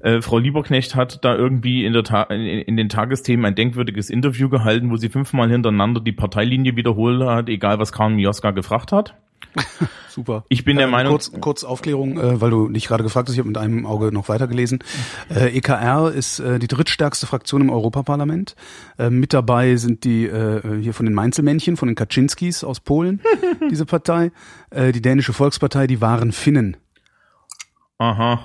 äh, Frau Lieberknecht hat da irgendwie in, der Ta in, in den Tagesthemen ein denkwürdiges Interview gehalten, wo sie fünfmal hintereinander die Parteilinie wiederholt hat, egal was Karl Mioska gefragt hat. Super. Ich bin der Ähm, Meinung, Kurz, kurz Aufklärung, äh, weil du dich gerade gefragt hast, ich habe mit einem Auge noch weitergelesen. Äh, EKR ist äh, die drittstärkste Fraktion im Europaparlament. Äh, mit dabei sind die äh, hier von den Mainzelmännchen, von den Kaczynskis aus Polen, diese Partei. Äh, die dänische Volkspartei, die waren Finnen. Aha.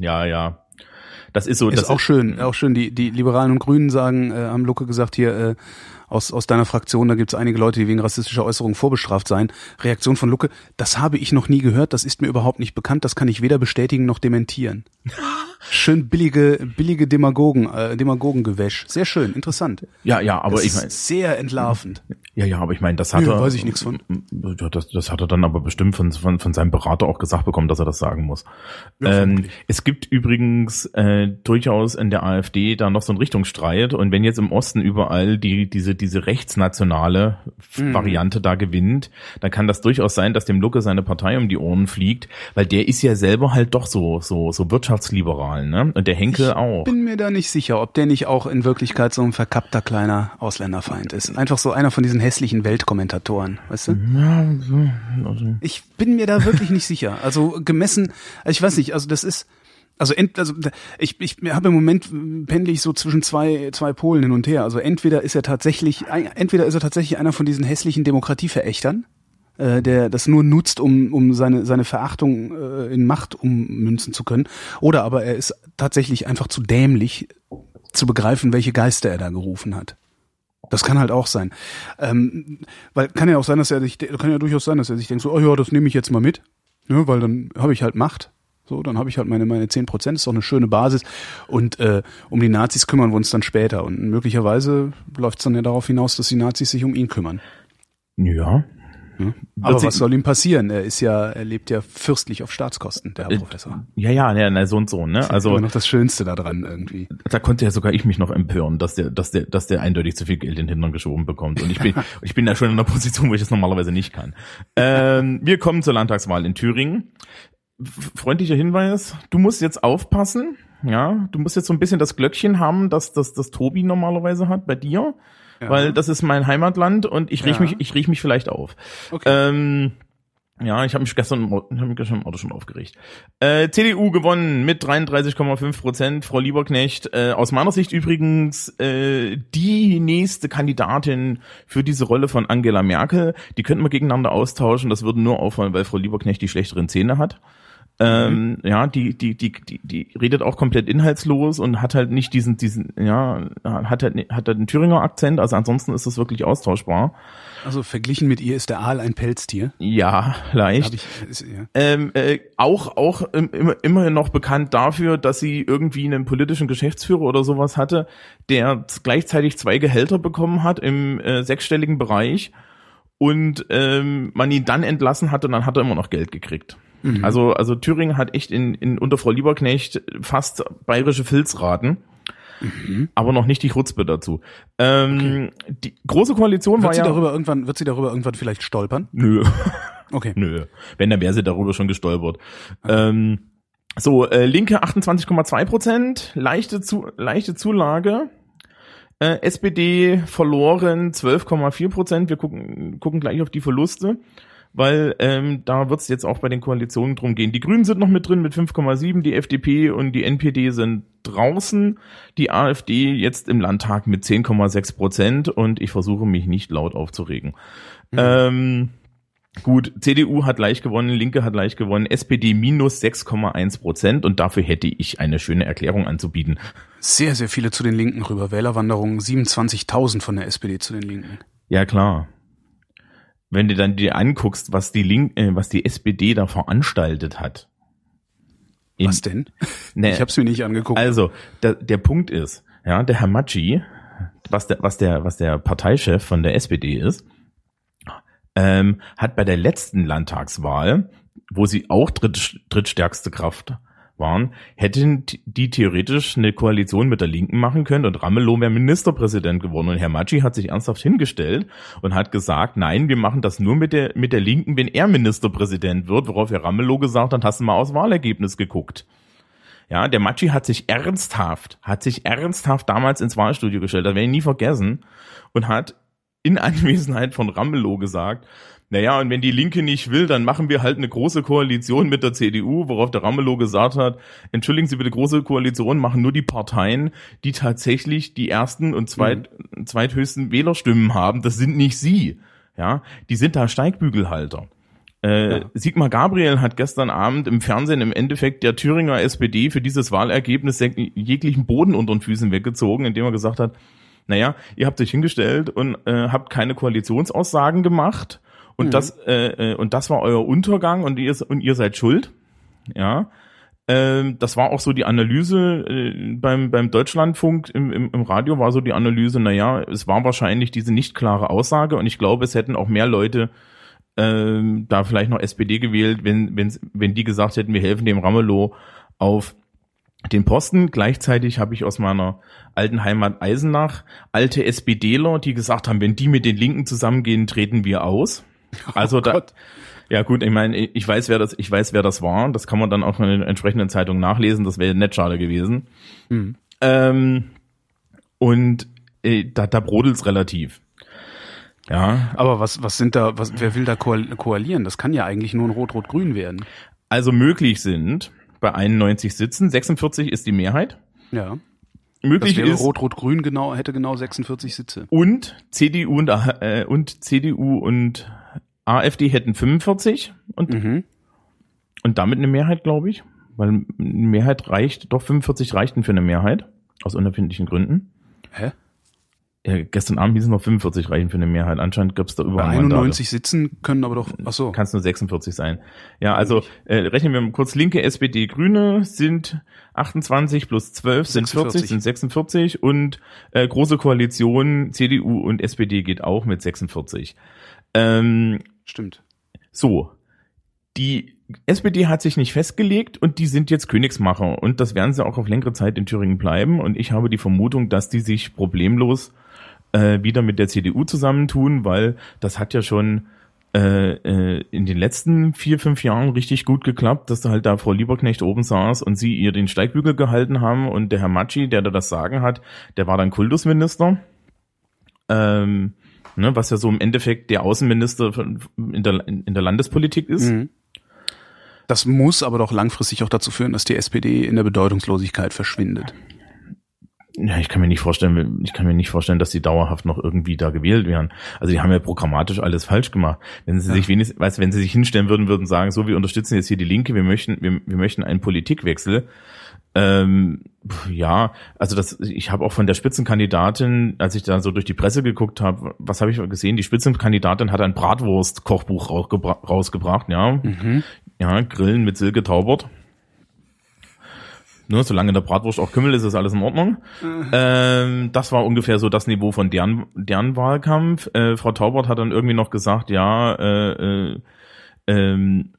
Ja, ja. Das ist so. Ist das auch schön, auch schön. Die, die Liberalen und Grünen sagen, äh, haben Lucke gesagt hier, äh, aus, aus deiner Fraktion, da gibt es einige Leute, die wegen rassistischer Äußerungen vorbestraft seien. Reaktion von Lucke, das habe ich noch nie gehört, das ist mir überhaupt nicht bekannt, das kann ich weder bestätigen noch dementieren. Schön billige, billige Demagogen, äh, Demagogengewäsch. Sehr schön, interessant. Ja, ja, aber das ich meine. Sehr entlarvend. Ja, ja, aber ich meine, das hat Nö, er. weiß ich nichts von. Ja, das, das hat er dann aber bestimmt von, von, von seinem Berater auch gesagt bekommen, dass er das sagen muss. Ja, ähm, es gibt übrigens äh, durchaus in der AfD da noch so einen Richtungsstreit und wenn jetzt im Osten überall die diese diese rechtsnationale Mhm. Variante da gewinnt, dann kann das durchaus sein, dass dem Lucke seine Partei um die Ohren fliegt, weil der ist ja selber halt doch so so so wirtschaftsliberal, ne? Und der Henkel auch. Bin mir da nicht sicher, ob der nicht auch in Wirklichkeit so ein verkappter kleiner Ausländerfeind ist. Einfach so einer von diesen hässlichen Weltkommentatoren, weißt du? Ja, so, also. Ich bin mir da wirklich nicht sicher. Also gemessen, ich weiß nicht, also das ist, also, ent, also ich, ich habe im Moment pendle ich so zwischen zwei, zwei Polen hin und her. Also entweder ist er tatsächlich, entweder ist er tatsächlich einer von diesen hässlichen Demokratieverächtern, äh, der das nur nutzt, um, um seine, seine Verachtung äh, in Macht ummünzen zu können, oder aber er ist tatsächlich einfach zu dämlich zu begreifen, welche Geister er da gerufen hat. Das kann halt auch sein. Ähm, weil kann ja auch sein, dass er sich, kann ja durchaus sein, dass er sich denkt, so, oh ja, das nehme ich jetzt mal mit, ne, weil dann habe ich halt Macht. So, dann habe ich halt meine meine zehn Prozent, ist doch eine schöne Basis. Und äh, um die Nazis kümmern wir uns dann später. Und möglicherweise läuft es dann ja darauf hinaus, dass die Nazis sich um ihn kümmern. Ja. Ja. Aber was soll ihm passieren? Er ist ja, er lebt ja fürstlich auf Staatskosten, der Herr Äh, Professor. Ja, ja, ja, na, so und so, ne? Also Also immer noch das Schönste daran irgendwie. da konnte ja sogar ich mich noch empören, dass der, dass der, dass der eindeutig zu viel Geld in den Hintern geschoben bekommt. Und ich bin, ich bin da schon in einer Position, wo ich das normalerweise nicht kann. Ähm, wir kommen zur Landtagswahl in Thüringen. Freundlicher Hinweis, du musst jetzt aufpassen. Ja, du musst jetzt so ein bisschen das Glöckchen haben, das, das, das Tobi normalerweise hat bei dir. Ja. Weil das ist mein Heimatland und ich riech Ja. mich, ich riech mich vielleicht auf. Okay. Ähm, ja, ich habe mich gestern, hab mich gestern im Auto schon aufgeregt. Äh, CDU gewonnen mit 33,5 Prozent. Frau Lieberknecht, äh, aus meiner Sicht übrigens äh, die nächste Kandidatin für diese Rolle von Angela Merkel. Die könnten wir gegeneinander austauschen. Das würde nur auffallen, weil Frau Lieberknecht die schlechteren Zähne hat. Ähm, ja, die, die, die, die, die redet auch komplett inhaltslos und hat halt nicht diesen, diesen, ja, hat halt, hat halt einen Thüringer Akzent, also ansonsten ist das wirklich austauschbar. Also verglichen mit ihr ist der Aal ein Pelztier. Ja, leicht. Ich, ist, ja. Ähm, äh, auch auch immer, immerhin noch bekannt dafür, dass sie irgendwie einen politischen Geschäftsführer oder sowas hatte, der gleichzeitig zwei Gehälter bekommen hat im äh, sechsstelligen Bereich und ähm, man ihn dann entlassen hatte und dann hat er immer noch Geld gekriegt. Also also Thüringen hat echt in, in unter Frau Lieberknecht fast bayerische Filzraten. Aber noch nicht die Chutzpe dazu. Ähm, Die große Koalition war Wird sie ja. darüber irgendwann, wird sie darüber irgendwann vielleicht stolpern? Nö. Okay. Nö, wenn, dann wäre sie darüber schon gestolpert. Ähm, so, äh, Linke 28,2 Prozent, leichte, zu, leichte Zulage. Äh, SPD verloren 12,4 Prozent. Wir gucken, gucken gleich auf die Verluste, weil ähm, da wird es jetzt auch bei den Koalitionen drum gehen. Die Grünen sind noch mit drin mit 5,7, die FDP und die NPD sind draußen, die AfD jetzt im Landtag mit 10,6 Prozent und ich versuche mich nicht laut aufzuregen. Ähm, Gut, CDU hat leicht gewonnen, Linke hat leicht gewonnen, SPD minus 6,1 Prozent und dafür hätte ich eine schöne Erklärung anzubieten. Sehr, sehr viele zu den Linken rüber. Wählerwanderungen 27.000 von der SPD zu den Linken. Ja klar. Wenn du dann dir anguckst, was die Link, äh, was die SPD da veranstaltet hat. In- Was denn? Ne, Ich habe es mir nicht angeguckt. Also, der, der Punkt ist, ja, der Herr Maggi, was der, was der, was der Parteichef von der SPD ist, ähm, hat bei der letzten Landtagswahl, wo sie auch dritt, drittstärkste Kraft waren, hätten die theoretisch eine Koalition mit der Linken machen können und Ramelow wäre Ministerpräsident geworden. Und Herr Maggi hat sich ernsthaft hingestellt und hat gesagt, nein, wir machen das nur mit der, mit der Linken, wenn er Ministerpräsident wird, worauf Herr Ramelow gesagt hat, hast du mal aufs Wahlergebnis geguckt. Ja, der Maggi hat sich ernsthaft, hat sich ernsthaft damals ins Wahlstudio gestellt, das werde ich nie vergessen, und hat in Anwesenheit von Ramelow gesagt, naja, und wenn die Linke nicht will, dann machen wir halt eine große Koalition mit der CDU, worauf der Ramelow gesagt hat, entschuldigen Sie bitte, große Koalition machen nur die Parteien, die tatsächlich die ersten und zweit, zweithöchsten Wählerstimmen haben. Das sind nicht Sie. Ja, die sind da Steigbügelhalter. Äh, ja. Sigmar Gabriel hat gestern Abend im Fernsehen im Endeffekt der Thüringer SPD für dieses Wahlergebnis jeglichen Boden unter den Füßen weggezogen, indem er gesagt hat, naja, ihr habt euch hingestellt und äh, habt keine Koalitionsaussagen gemacht und mhm. das äh, äh, und das war euer Untergang und ihr und ihr seid schuld. Ja. Ähm, das war auch so die Analyse äh, beim, beim Deutschlandfunk im, im, im Radio war so die Analyse, naja, es war wahrscheinlich diese nicht klare Aussage und ich glaube, es hätten auch mehr Leute ähm, da vielleicht noch SPD gewählt, wenn, wenn, wenn die gesagt hätten, wir helfen dem Ramelow auf den Posten. Gleichzeitig habe ich aus meiner alten Heimat Eisenach alte SPDler, die gesagt haben, wenn die mit den Linken zusammengehen, treten wir aus. Also oh da, ja gut, ich meine, ich weiß, wer das, ich weiß, wer das war. Das kann man dann auch in den entsprechenden Zeitungen nachlesen. Das wäre nett schade gewesen. Mhm. Ähm, und äh, da, da brodelt's relativ. Ja. Aber was, was sind da, was, wer will da koalieren? Das kann ja eigentlich nur ein Rot-Rot-Grün werden. Also möglich sind bei 91 Sitzen, 46 ist die Mehrheit. Ja. Möglich das ist Rot-Rot-Grün genau hätte genau 46 Sitze. Und CDU und äh, und CDU und AfD hätten 45 und mhm. und damit eine Mehrheit, glaube ich, weil eine Mehrheit reicht, doch 45 reichten für eine Mehrheit aus unerfindlichen Gründen. Hä? Ja, gestern Abend hieß es noch 45 reichen für eine Mehrheit. Anscheinend gab es da über Bei 91 sitzen können aber doch, ach so. Kann es nur 46 sein. Ja, also äh, rechnen wir mal kurz. Linke, SPD, Grüne sind 28 plus 12 sind 40, sind 46 und äh, große Koalition CDU und SPD geht auch mit 46. Ähm, Stimmt. So, die SPD hat sich nicht festgelegt und die sind jetzt Königsmacher und das werden sie auch auf längere Zeit in Thüringen bleiben und ich habe die Vermutung, dass die sich problemlos äh, wieder mit der CDU zusammentun, weil das hat ja schon äh, äh, in den letzten vier, fünf Jahren richtig gut geklappt, dass da halt da Frau Lieberknecht oben saß und sie ihr den Steigbügel gehalten haben und der Herr Matschi, der da das Sagen hat, der war dann Kultusminister. Ähm, ne, was ja so im Endeffekt der Außenminister in der, in der Landespolitik ist. Mhm. Das muss aber doch langfristig auch dazu führen, dass die SPD in der Bedeutungslosigkeit verschwindet. Ja, ich kann mir nicht vorstellen, ich kann mir nicht vorstellen, dass sie dauerhaft noch irgendwie da gewählt werden. Also die haben ja programmatisch alles falsch gemacht. Wenn sie ja. sich wenigstens, weißt, wenn sie sich hinstellen würden, würden sagen, so, wir unterstützen jetzt hier die Linke, wir möchten, wir, wir möchten einen Politikwechsel. Ähm, ja, also das, ich habe auch von der Spitzenkandidatin, als ich da so durch die Presse geguckt habe, was habe ich gesehen? Die Spitzenkandidatin hat ein Bratwurst-Kochbuch rausgebracht, ja. Mhm. Ja, Grillen mit Silke Taubert. Ne, solange in der Bratwurst auch Kümmel ist, ist alles in Ordnung. Mhm. Ähm, das war ungefähr so das Niveau von deren, deren Wahlkampf. Äh, Frau Taubert hat dann irgendwie noch gesagt, ja, äh, äh, ähm,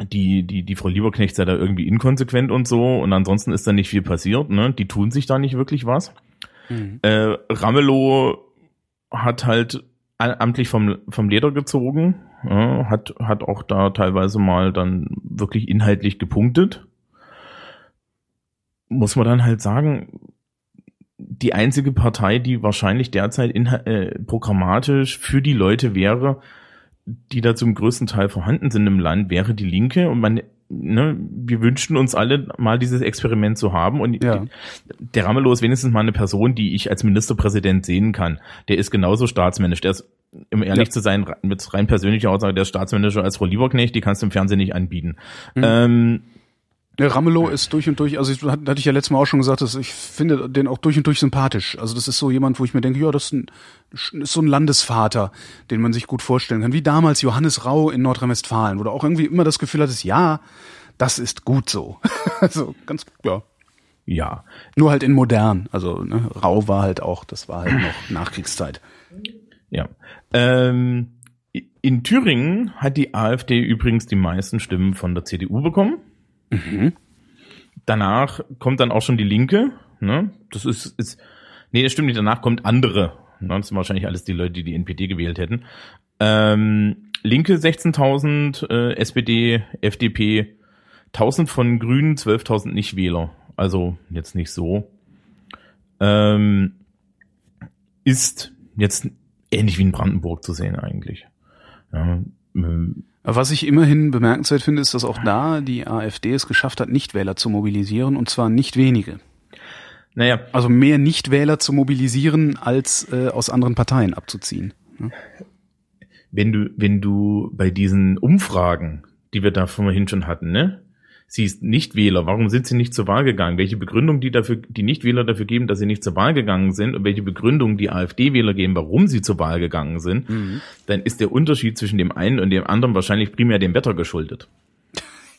die, die, die Frau Lieberknecht sei da irgendwie inkonsequent und so und ansonsten ist da nicht viel passiert, ne? Die tun sich da nicht wirklich was. Mhm. Äh, Ramelow hat halt amtlich vom, vom Leder gezogen, ja, hat, hat auch da teilweise mal dann wirklich inhaltlich gepunktet muss man dann halt sagen, die einzige Partei, die wahrscheinlich derzeit in, äh, programmatisch für die Leute wäre, die da zum größten Teil vorhanden sind im Land, wäre die Linke. Und man, ne, wir wünschten uns alle mal dieses Experiment zu haben. Und ja. der Ramelow ist wenigstens mal eine Person, die ich als Ministerpräsident sehen kann. Der ist genauso staatsmännisch. Der ist, um ehrlich ja. zu sein, mit rein persönlicher Aussage, der ist staatsmännischer als Frau Lieberknecht, die kannst du im Fernsehen nicht anbieten. Mhm. Ähm, der Ramelow ist durch und durch, also ich, hatte ich ja letztes Mal auch schon gesagt, dass ich finde den auch durch und durch sympathisch. Also das ist so jemand, wo ich mir denke, ja, das ist, ein, ist so ein Landesvater, den man sich gut vorstellen kann. Wie damals Johannes Rau in Nordrhein-Westfalen, wo du auch irgendwie immer das Gefühl hattest, ja, das ist gut so. also ganz, ja. Ja. Nur halt in modern. Also ne, Rau war halt auch, das war halt noch Nachkriegszeit. Ja. Ähm, in Thüringen hat die AfD übrigens die meisten Stimmen von der CDU bekommen. Mhm. Danach kommt dann auch schon die Linke. Ne? Das ist, ist, nee, das stimmt nicht. Danach kommt andere. Ne? Das sind wahrscheinlich alles die Leute, die die NPD gewählt hätten. Ähm, Linke 16.000, äh, SPD, FDP 1000 von Grünen, 12.000 Nichtwähler. Also jetzt nicht so. Ähm, ist jetzt ähnlich wie in Brandenburg zu sehen eigentlich. Ja, ähm, was ich immerhin bemerkenswert finde, ist, dass auch da die AfD es geschafft hat, Nichtwähler zu mobilisieren und zwar nicht wenige. Naja. Also mehr Nichtwähler zu mobilisieren, als äh, aus anderen Parteien abzuziehen. wenn du, wenn du bei diesen Umfragen, die wir da vorhin schon hatten, ne, siehst Nichtwähler, warum sind sie nicht zur Wahl gegangen? Welche Begründung die dafür, die Nichtwähler dafür geben, dass sie nicht zur Wahl gegangen sind und welche Begründung die AfD-Wähler geben, warum sie zur Wahl gegangen sind, mhm. dann ist der Unterschied zwischen dem einen und dem anderen wahrscheinlich primär dem Wetter geschuldet.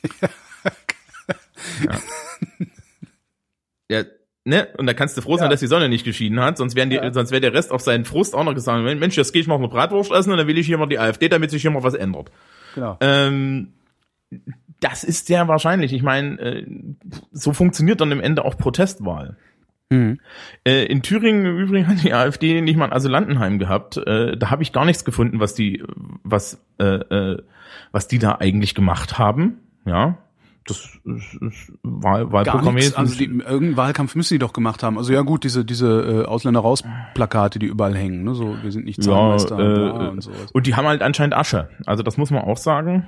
ja. ja. Ne? Und da kannst du froh sein, ja. dass die Sonne nicht geschieden hat, sonst wären die, ja. sonst wäre der Rest auf seinen Frust auch noch gesagt, Mensch, jetzt gehe ich mal eine Bratwurst essen und dann will ich hier mal die AfD, damit sich hier mal was ändert. Genau. Ähm, das ist sehr wahrscheinlich. Ich meine, äh, so funktioniert dann im Ende auch Protestwahl. Mhm. Äh, in Thüringen im Übrigen hat die AfD nicht mal ein Asylantenheim gehabt. Äh, da habe ich gar nichts gefunden, was die, was, was die da eigentlich gemacht haben. Ja, das ist, ist Wahl, Wahlprogramm. Also die, irgendeinen Wahlkampf müssen die doch gemacht haben. Also ja gut, diese diese äh, Ausländer raus Plakate, die überall hängen. Ne? So wir sind nicht Zahlmeister ja, äh, und sowas. Und die haben halt anscheinend Asche. Also das muss man auch sagen.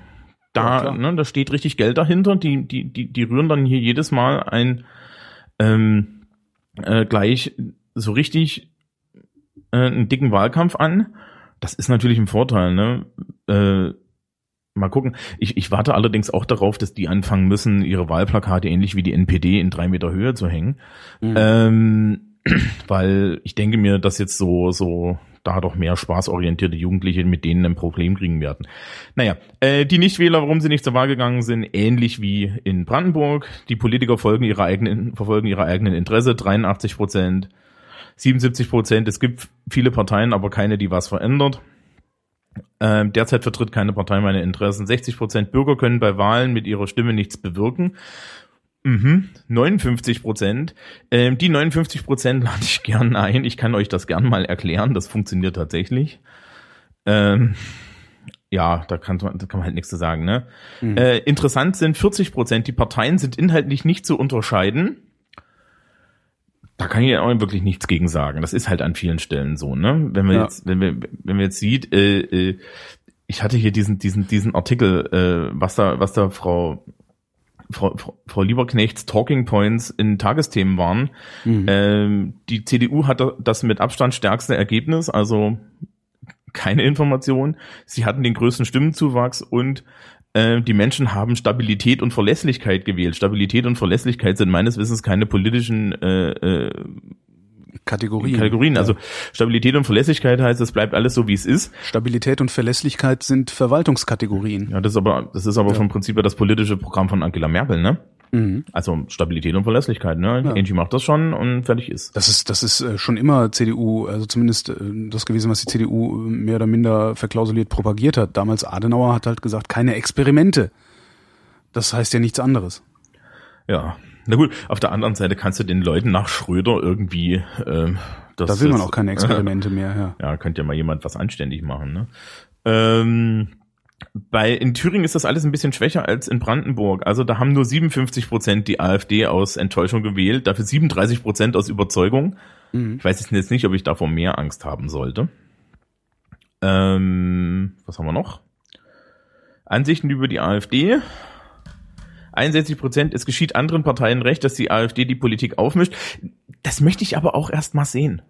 Da, ja, ne, da steht richtig Geld dahinter. Die, die, die, die rühren dann hier jedes Mal ein ähm, äh, gleich so richtig äh, einen dicken Wahlkampf an. Das ist natürlich ein Vorteil, ne? Äh, mal gucken. Ich, ich warte allerdings auch darauf, dass die anfangen müssen, ihre Wahlplakate ähnlich wie die NPD in drei Meter Höhe zu hängen. Mhm. Ähm, weil ich denke mir, dass jetzt so, so da doch mehr spaßorientierte Jugendliche mit denen ein Problem kriegen werden. Naja, äh, die Nichtwähler, warum sie nicht zur Wahl gegangen sind, ähnlich wie in Brandenburg. Die Politiker folgen ihrer eigenen, verfolgen ihre eigenen Interesse, 83 Prozent, 77 Prozent. Es gibt viele Parteien, aber keine, die was verändert. Ähm, derzeit vertritt keine Partei meine Interessen. 60 Prozent Bürger können bei Wahlen mit ihrer Stimme nichts bewirken. Mhm, 59 Prozent. Ähm, die 59 Prozent lade ich gern ein. Ich kann euch das gern mal erklären. Das funktioniert tatsächlich. Ähm, ja, da kann, da kann man halt nichts zu sagen. Ne? Mhm. Äh, interessant sind 40 Prozent. Die Parteien sind inhaltlich nicht zu unterscheiden. Da kann ich ja auch wirklich nichts gegen sagen. Das ist halt an vielen Stellen so. Ne? Wenn wir ja. jetzt, wenn wir, wenn wir jetzt sieht, äh, äh, ich hatte hier diesen, diesen, diesen Artikel, äh, was da, was da Frau Frau, Frau Lieberknechts Talking Points in Tagesthemen waren. Mhm. Ähm, die CDU hat das mit Abstand stärkste Ergebnis, also keine Information. Sie hatten den größten Stimmenzuwachs und äh, die Menschen haben Stabilität und Verlässlichkeit gewählt. Stabilität und Verlässlichkeit sind meines Wissens keine politischen äh, äh, Kategorien. Kategorien. Also Stabilität und Verlässlichkeit heißt, es bleibt alles so, wie es ist. Stabilität und Verlässlichkeit sind Verwaltungskategorien. Ja, das ist aber, das ist aber ja. vom Prinzip her das politische Programm von Angela Merkel, ne? Mhm. Also Stabilität und Verlässlichkeit, ne? Ja. Angie macht das schon und fertig ist. Das ist, das ist äh, schon immer CDU, also zumindest äh, das gewesen, was die CDU mehr oder minder verklausuliert propagiert hat. Damals Adenauer hat halt gesagt, keine Experimente. Das heißt ja nichts anderes. Ja, na gut, auf der anderen Seite kannst du den Leuten nach Schröder irgendwie. Ähm, das, da will man auch keine Experimente mehr. Ja, ja könnte ja mal jemand was anständig machen. Ne? Ähm, bei in Thüringen ist das alles ein bisschen schwächer als in Brandenburg. Also da haben nur 57 Prozent die AfD aus Enttäuschung gewählt, dafür 37 Prozent aus Überzeugung. Mhm. Ich weiß jetzt nicht, ob ich davor mehr Angst haben sollte. Ähm, was haben wir noch? Ansichten über die AfD. 61 Prozent, es geschieht anderen Parteien recht, dass die AfD die Politik aufmischt. Das möchte ich aber auch erst mal sehen.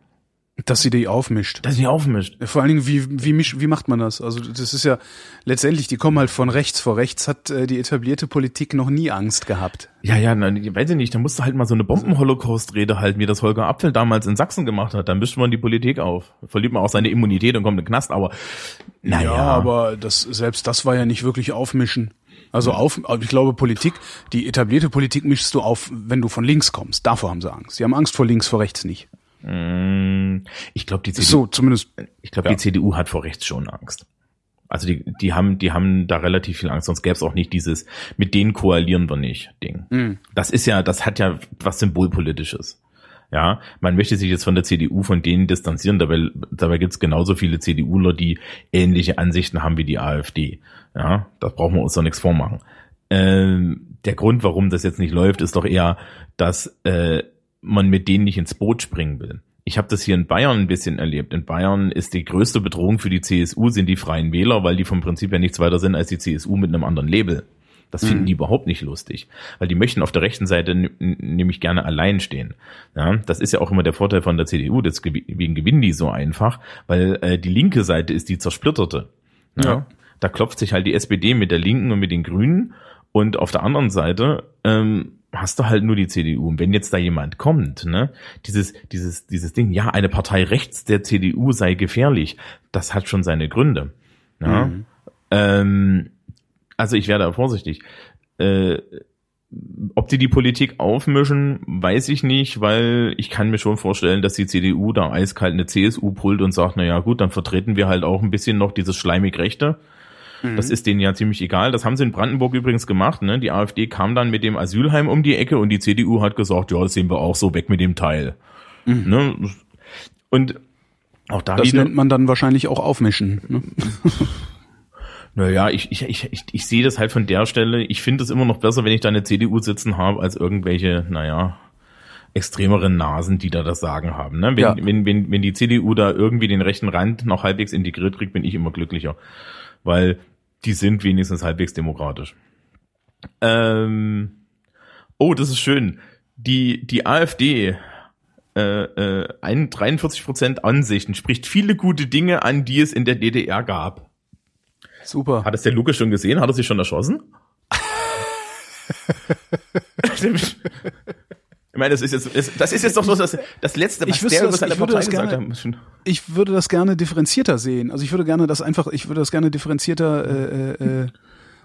Dass sie die aufmischt. Dass sie aufmischt. Vor allen Dingen, wie, wie, misch, wie macht man das? Also das ist ja letztendlich, die kommen halt von rechts. Vor rechts hat äh, die etablierte Politik noch nie Angst gehabt. Ja, ja, nein, weiß ich nicht. Da musst du halt mal so eine Bomben-Holocaust-Rede halten, wie das Holger Apfel damals in Sachsen gemacht hat. Dann mischt man die Politik auf. Verliert man auch seine Immunität und kommt in den Knast. Aber naja. Ja, aber das, selbst das war ja nicht wirklich aufmischen. Also auf, ich glaube, Politik, die etablierte Politik mischst du auf, wenn du von links kommst. Davor haben sie Angst. Sie haben Angst vor links, vor rechts nicht. Mm, ich glaube, die CDU, so, zumindest, ich glaube, ja. die CDU hat vor rechts schon Angst. Also die, die haben, die haben da relativ viel Angst, sonst gäbe es auch nicht dieses, mit denen koalieren wir nicht Ding. Mhm. Das ist ja, das hat ja was Symbolpolitisches. Ja, man möchte sich jetzt von der CDU von denen distanzieren, dabei, dabei gibt es genauso viele CDUler, die ähnliche Ansichten haben wie die AfD. Ja, das brauchen wir uns doch nichts vormachen. Ähm, der Grund, warum das jetzt nicht läuft, ist doch eher, dass äh, man mit denen nicht ins Boot springen will. Ich habe das hier in Bayern ein bisschen erlebt. In Bayern ist die größte Bedrohung für die CSU sind die Freien Wähler, weil die vom Prinzip ja nichts weiter sind als die CSU mit einem anderen Label. Das finden mhm. die überhaupt nicht lustig, weil die möchten auf der rechten Seite nämlich gerne allein stehen. Ja, das ist ja auch immer der Vorteil von der CDU, deswegen gewinnen die so einfach, weil äh, die linke Seite ist die zersplitterte. Ja. Ja. Da klopft sich halt die SPD mit der Linken und mit den Grünen und auf der anderen Seite ähm, hast du halt nur die CDU. Und wenn jetzt da jemand kommt, ne, dieses, dieses, dieses Ding, ja, eine Partei rechts der CDU sei gefährlich, das hat schon seine Gründe. Ja. Mhm. Ähm, also ich werde da vorsichtig. Äh, ob die die Politik aufmischen, weiß ich nicht, weil ich kann mir schon vorstellen, dass die CDU da eiskalt eine CSU pullt und sagt, na ja, gut, dann vertreten wir halt auch ein bisschen noch dieses schleimig Rechte. Das ist denen ja ziemlich egal. Das haben sie in Brandenburg übrigens gemacht. Ne? Die AfD kam dann mit dem Asylheim um die Ecke und die CDU hat gesagt, ja, das sehen wir auch so, weg mit dem Teil. Ne? Und auch da Das nennt man dann wahrscheinlich auch aufmischen. Ne? naja, ich, ich, ich, ich, ich sehe das halt von der Stelle. Ich finde es immer noch besser, wenn ich da eine CDU sitzen habe, als irgendwelche, naja, extremeren Nasen, die da das Sagen haben. Ne? Wenn, Ja. wenn, wenn, wenn die CDU da irgendwie den rechten Rand noch halbwegs integriert kriegt, bin ich immer glücklicher. Weil die sind wenigstens halbwegs demokratisch. Ähm, oh, das ist schön. Die, die AfD äh, äh, ein 43% Ansichten spricht viele gute Dinge an, die es in der DDR gab. Super. Hat es der Lukas schon gesehen? Hat er sich schon erschossen? ich meine, das ist jetzt, das ist jetzt doch so das, das Letzte, was Ich wüsste der über seine Partei das gesagt gerne- hat. Ich würde das gerne differenzierter sehen. Also ich würde gerne das einfach, ich würde das gerne differenzierter äh, äh, äh,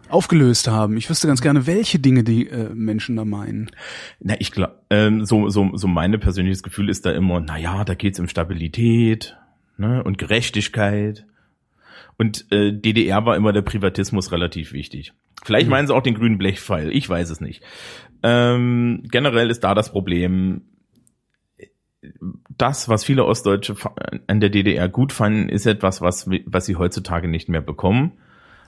aufgelöst haben. Ich wüsste ganz gerne, welche Dinge die äh, Menschen da meinen. Na, ich glaube, ähm, so, so, so meine persönliches Gefühl ist da immer, na ja, da geht's um Stabilität ne, und Gerechtigkeit. Und äh, DDR war immer der Privatismus relativ wichtig. Vielleicht meinen sie auch den grünen Blechpfeil, ich weiß es nicht. Ähm, generell ist da das Problem, das, was viele Ostdeutsche an der DDR gut fanden, ist etwas, was, was sie heutzutage nicht mehr bekommen,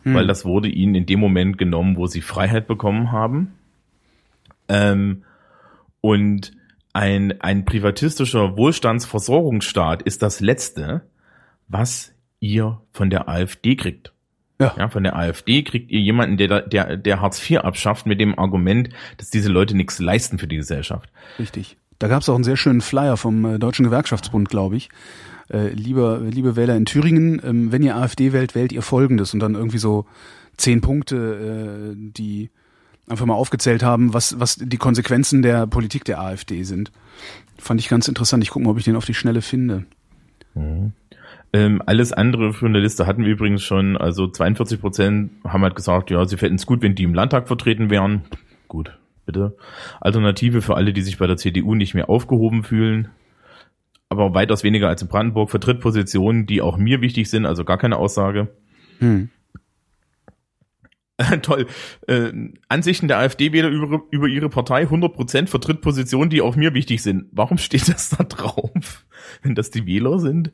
weil das wurde ihnen in dem Moment genommen, wo sie Freiheit bekommen haben. Ähm, und ein, ein privatistischer Wohlstandsversorgungsstaat ist das Letzte, was ihr von der AfD kriegt. Ja. Ja, von der AfD kriegt ihr jemanden, der, da- der, der Hartz IV abschafft mit dem Argument, dass diese Leute nichts leisten für die Gesellschaft. Richtig. Da gab es auch einen sehr schönen Flyer vom äh, Deutschen Gewerkschaftsbund, glaube ich. Äh, lieber, liebe Wähler in Thüringen, ähm, wenn ihr AfD wählt, wählt ihr Folgendes und dann irgendwie so zehn Punkte, äh, die einfach mal aufgezählt haben, was, was die Konsequenzen der Politik der AfD sind. Fand ich ganz interessant. Ich gucke mal, ob ich den auf die Schnelle finde. Ähm, alles andere für eine Liste hatten wir übrigens schon. Also 42 Prozent haben halt gesagt, ja, sie fänden es gut, wenn die im Landtag vertreten wären. Gut, bitte. Alternative für alle, die sich bei der CDU nicht mehr aufgehoben fühlen. Aber weitaus weniger als in Brandenburg vertritt Positionen, die auch mir wichtig sind, also gar keine Aussage. Hm. Toll. Äh, Ansichten der AfD-Wähler über, über ihre Partei 100% vertritt Positionen, die auch mir wichtig sind. Warum steht das da drauf? Wenn das die Wähler sind?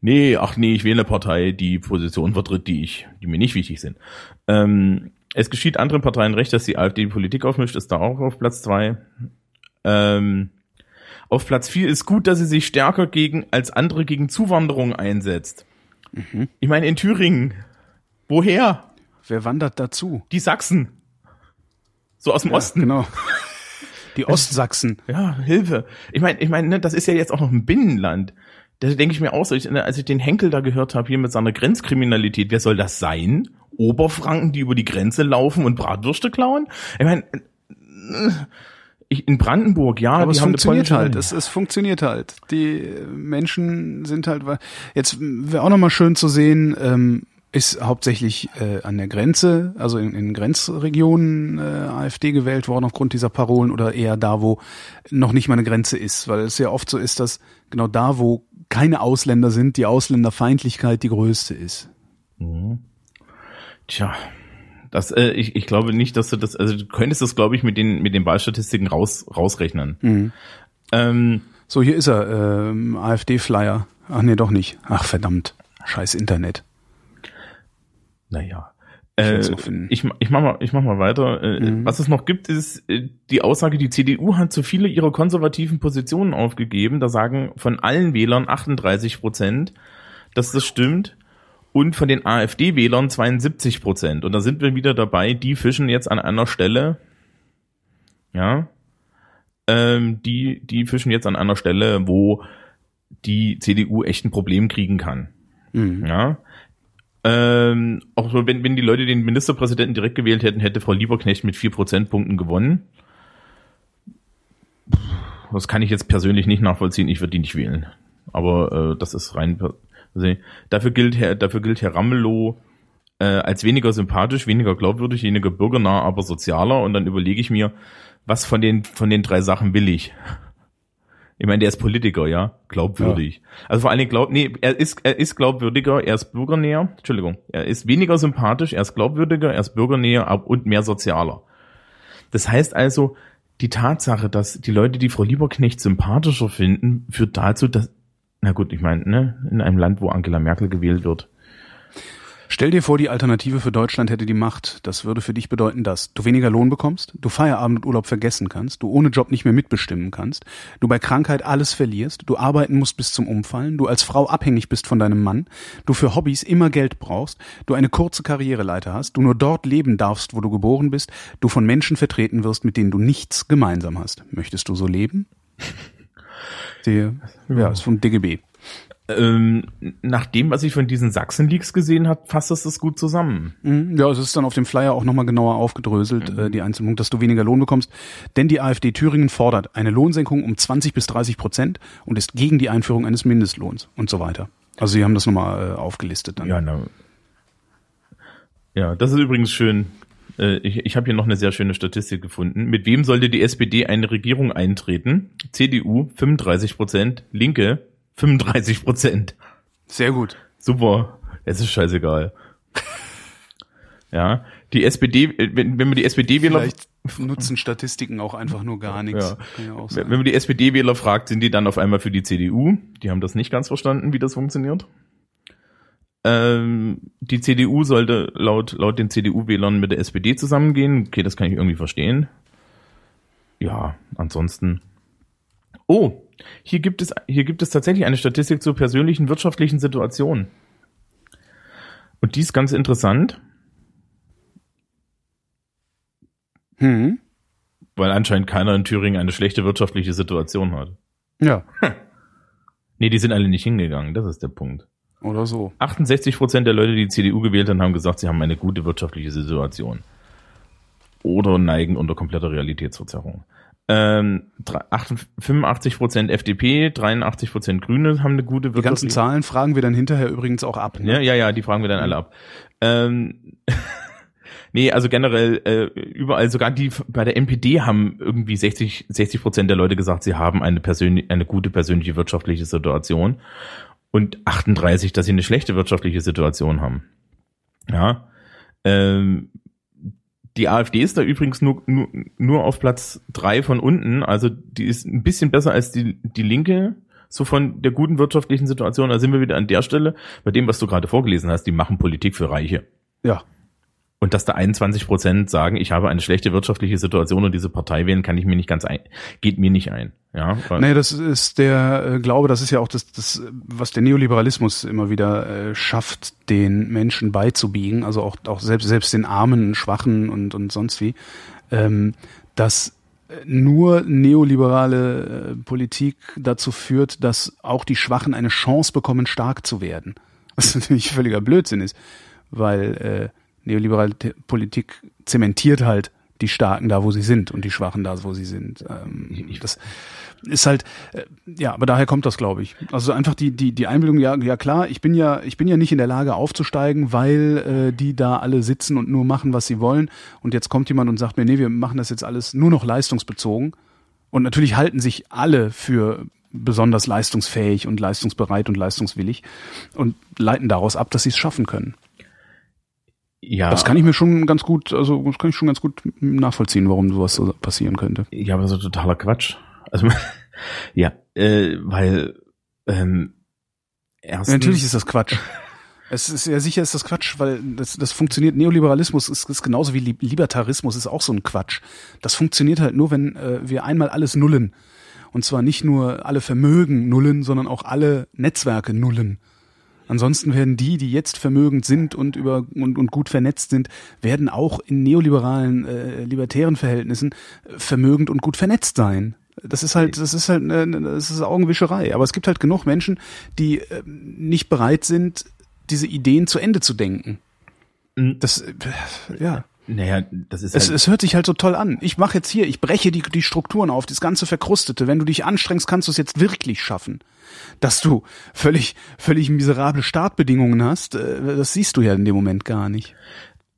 Nee, ach nee, ich wähle eine Partei, die Positionen vertritt, die ich, die mir nicht wichtig sind. Ähm, es geschieht anderen Parteien recht, dass die AfD die Politik aufmischt, ist da auch auf Platz zwei. Ähm, auf Platz vier ist gut, dass sie sich stärker gegen als andere gegen Zuwanderung einsetzt. Ich meine, in Thüringen, woher? Wer wandert dazu? Die Sachsen. So aus dem Osten. Genau. Die Ostsachsen. Ja, Hilfe. Ich meine, ich meine, ne, das ist ja jetzt auch noch ein Binnenland. Da denke ich mir auch so, ich, als ich den Henkel da gehört habe, hier mit seiner Grenzkriminalität, wer soll das sein? Oberfranken, die über die Grenze laufen und Bratwürste klauen? Ich meine, äh, ich, in Brandenburg, ja, Aber die es funktioniert halt. Es, es funktioniert halt. Die äh, Menschen sind halt. Jetzt wäre auch nochmal schön zu sehen, ähm, ist hauptsächlich äh, an der Grenze, also in, in Grenzregionen äh, AfD gewählt worden aufgrund dieser Parolen oder eher da, wo noch nicht mal eine Grenze ist, weil es ja oft so ist, dass genau da, wo keine Ausländer sind, die Ausländerfeindlichkeit die größte ist. Tja, das, äh, ich, ich glaube nicht, dass du das, also du könntest das, glaube ich, mit den, mit den Wahlstatistiken raus, rausrechnen. Ähm, So, hier ist er, ähm, AfD-Flyer. Ach nee, doch nicht. Ach verdammt. Scheiß Internet. Naja. Ich Äh, ich, ich mach mal, ich mach mal weiter. Äh, Was es noch gibt, ist äh, die Aussage, die CDU hat zu viele ihrer konservativen Positionen aufgegeben. Da sagen von allen Wählern 38 Prozent, dass das stimmt. Und von den AfD-Wählern 72 Prozent. Und da sind wir wieder dabei, die fischen jetzt an einer Stelle, ja, ähm, die, die fischen jetzt an einer Stelle, wo die CDU echt ein Problem kriegen kann. Mhm. Ja. Ähm, auch wenn, wenn die Leute den Ministerpräsidenten direkt gewählt hätten, hätte Frau Lieberknecht mit vier Prozentpunkten gewonnen. Das kann ich jetzt persönlich nicht nachvollziehen. Ich würde die nicht wählen. Aber äh, das ist rein. Also, dafür gilt Herr, dafür gilt Herr Ramelow äh, als weniger sympathisch, weniger glaubwürdig, weniger bürgernah, aber sozialer. Und dann überlege ich mir, was von den von den drei Sachen will ich? Ich meine, der ist Politiker, ja, glaubwürdig. Ja. Also vor allen Dingen glaub, nee, er ist er ist glaubwürdiger, er ist bürgernäher. Entschuldigung, er ist weniger sympathisch, er ist glaubwürdiger, er ist bürgernäher und mehr sozialer. Das heißt also, die Tatsache, dass die Leute die Frau Lieberknecht sympathischer finden, führt dazu, dass na gut, ich meine, ne, in einem Land, wo Angela Merkel gewählt wird, Stell dir vor, die Alternative für Deutschland hätte die Macht. Das würde für dich bedeuten, dass du weniger Lohn bekommst, du Feierabend und Urlaub vergessen kannst, du ohne Job nicht mehr mitbestimmen kannst, du bei Krankheit alles verlierst, du arbeiten musst bis zum Umfallen, du als Frau abhängig bist von deinem Mann, du für Hobbys immer Geld brauchst, du eine kurze Karriereleiter hast, du nur dort leben darfst, wo du geboren bist, du von Menschen vertreten wirst, mit denen du nichts gemeinsam hast. Möchtest du so leben? Die, ja, ist vom DGB ähm, nach dem, was ich von diesen Sachsen-Leaks gesehen habe, fasst das das gut zusammen. Mhm. Ja, es ist dann auf dem Flyer auch nochmal genauer aufgedröselt, mhm. äh, die einzelnen Punkte, dass du weniger Lohn bekommst. Denn die AfD Thüringen fordert eine Lohnsenkung um 20 bis 30 Prozent und ist gegen die Einführung eines Mindestlohns und so weiter. Also sie haben das nochmal äh, aufgelistet dann. Ja, na, ja, das ist übrigens schön. Äh, ich, ich habe hier noch eine sehr schöne Statistik gefunden. Mit wem sollte die SPD eine Regierung eintreten? CDU 35 Prozent, Linke 35 Prozent. Sehr gut. Super. Es ist scheißegal. ja, die SPD, wenn, wenn man die SPD-Wähler... Vielleicht nutzen Statistiken auch einfach nur gar nichts. Ja. wenn man die SPD-Wähler fragt, sind die dann auf einmal für die CDU. Die haben das nicht ganz verstanden, wie das funktioniert. Ähm, die CDU sollte laut, laut den CDU-Wählern mit der SPD zusammengehen. Okay, das kann ich irgendwie verstehen. Ja, ansonsten. Oh, hier gibt es, hier gibt es tatsächlich eine Statistik zur persönlichen wirtschaftlichen Situation. Und die ist ganz interessant. Hm. Weil anscheinend keiner in Thüringen eine schlechte wirtschaftliche Situation hat. Ja. Hm. Nee, die sind alle nicht hingegangen, das ist der Punkt. Oder so. 68 Prozent der Leute, die die CDU gewählt haben, haben gesagt, sie haben eine gute wirtschaftliche Situation. Oder neigen unter kompletter Realitätsverzerrung. Ähm, 85 Prozent FDP, 83 Prozent Grüne haben eine gute Wirtschaft. Die ganzen Zahlen fragen wir dann hinterher übrigens auch ab. Ne? Ja, ja, ja, die fragen wir dann alle ab. Ähm, nee, also generell äh, überall, sogar die bei der NPD haben irgendwie 60 60 Prozent der Leute gesagt, sie haben eine persönliche, eine gute persönliche wirtschaftliche Situation und 38, dass sie eine schlechte wirtschaftliche Situation haben. Ja. Ähm, die AfD ist da übrigens nur, nur, nur auf Platz drei von unten. Also die ist ein bisschen besser als die, die Linke, so von der guten wirtschaftlichen Situation. Da sind wir wieder an der Stelle, bei dem, was du gerade vorgelesen hast, die machen Politik für Reiche. Ja. Und dass da 21 Prozent sagen, ich habe eine schlechte wirtschaftliche Situation und diese Partei wählen, kann ich mir nicht ganz ein, geht mir nicht ein. Ja, nee, das ist der äh, Glaube, das ist ja auch das, das, was der Neoliberalismus immer wieder äh, schafft, den Menschen beizubiegen, also auch, auch selbst, selbst den Armen, Schwachen und, und sonst wie, ähm, dass nur neoliberale äh, Politik dazu führt, dass auch die Schwachen eine Chance bekommen, stark zu werden. Was natürlich völliger Blödsinn ist, weil äh, neoliberale Politik zementiert halt die Starken da, wo sie sind und die Schwachen da, wo sie sind. Ähm, das ist halt, äh, ja, aber daher kommt das, glaube ich. Also einfach die, die, die Einbildung, ja, ja klar, ich bin ja, ich bin ja nicht in der Lage aufzusteigen, weil äh, die da alle sitzen und nur machen, was sie wollen. Und jetzt kommt jemand und sagt mir, nee, wir machen das jetzt alles nur noch leistungsbezogen. Und natürlich halten sich alle für besonders leistungsfähig und leistungsbereit und leistungswillig und leiten daraus ab, dass sie es schaffen können. Ja. Das kann ich mir schon ganz gut, also das kann ich schon ganz gut nachvollziehen, warum sowas so passieren könnte. Ja, aber so totaler Quatsch. Also ja, äh, weil ähm, erstens ja, natürlich ist das Quatsch. Es ist ja sicher ist das Quatsch, weil das, das funktioniert. Neoliberalismus ist, ist genauso wie Libertarismus ist auch so ein Quatsch. Das funktioniert halt nur, wenn äh, wir einmal alles nullen. Und zwar nicht nur alle Vermögen nullen, sondern auch alle Netzwerke nullen. Ansonsten werden die, die jetzt vermögend sind und über und, und gut vernetzt sind, werden auch in neoliberalen, äh, libertären Verhältnissen äh, vermögend und gut vernetzt sein. Das ist halt, das ist halt, eine, das ist Augenwischerei. Aber es gibt halt genug Menschen, die äh, nicht bereit sind, diese Ideen zu Ende zu denken. Mhm. Das, äh, ja. Naja, das ist Es, halt, es hört sich halt so toll an. Ich mache jetzt hier, ich breche die, die Strukturen auf, das ganze Verkrustete. Wenn du dich anstrengst, kannst du es jetzt wirklich schaffen. Dass du völlig, völlig miserable Startbedingungen hast, äh, das siehst du ja in dem Moment gar nicht.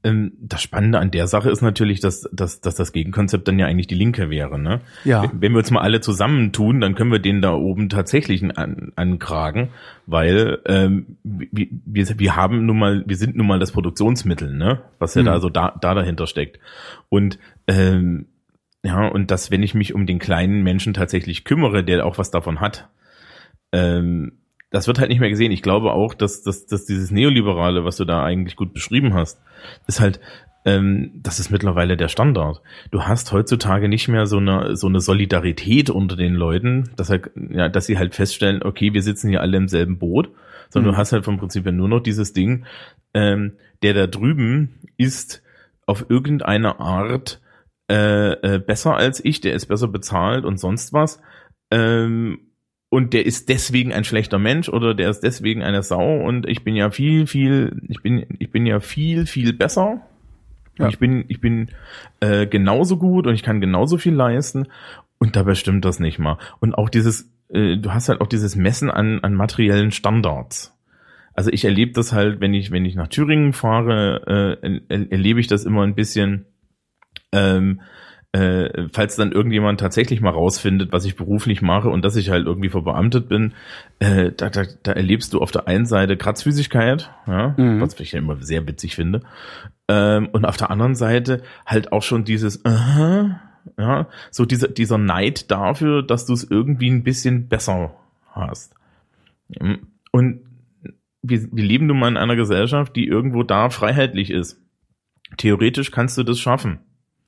Ähm, das Spannende an der Sache ist natürlich, dass, dass, dass das Gegenkonzept dann ja eigentlich die Linke wäre. Ne? Ja. Wenn wir uns mal alle zusammentun, dann können wir den da oben tatsächlich an, ankragen, weil ähm, wir, wir, wir haben nun mal, wir sind nun mal das Produktionsmittel, ne? was ja Mhm. da so da, da dahinter steckt. Und ähm, ja, und dass, wenn ich mich um den kleinen Menschen tatsächlich kümmere, der auch was davon hat, ähm, das wird halt nicht mehr gesehen. Ich glaube auch, dass, dass, dass dieses Neoliberale, was du da eigentlich gut beschrieben hast, ist halt, ähm, das ist mittlerweile der Standard. Du hast heutzutage nicht mehr so eine, so eine Solidarität unter den Leuten, dass, halt, ja, dass sie halt feststellen, okay, wir sitzen hier alle im selben Boot, sondern Mhm. du hast halt vom Prinzip her nur noch dieses Ding, ähm, der da drüben ist auf irgendeine Art äh, äh, besser als ich, der ist besser bezahlt und sonst was. Ähm, und der ist deswegen ein schlechter Mensch oder der ist deswegen eine Sau und ich bin ja viel, viel, ich bin, ich bin ja viel, viel besser. Ja. Ich bin, ich bin äh, genauso gut und ich kann genauso viel leisten und dabei stimmt das nicht mal. Und auch dieses, äh, du hast halt auch dieses Messen an, an materiellen Standards. Also ich erlebe das halt, wenn ich, wenn ich nach Thüringen fahre, äh, er, erlebe ich das immer ein bisschen, ähm, äh, falls dann irgendjemand tatsächlich mal rausfindet, was ich beruflich mache und dass ich halt irgendwie verbeamtet bin, äh, da, da, da erlebst du auf der einen Seite Kratzfüßigkeit, ja, Mhm. was ich ja immer sehr witzig finde, ähm, und auf der anderen Seite halt auch schon dieses, aha, ja, so dieser, dieser Neid dafür, dass du es irgendwie ein bisschen besser hast. Und wir, wir leben nun mal in einer Gesellschaft, die irgendwo da freiheitlich ist. Theoretisch kannst du das schaffen.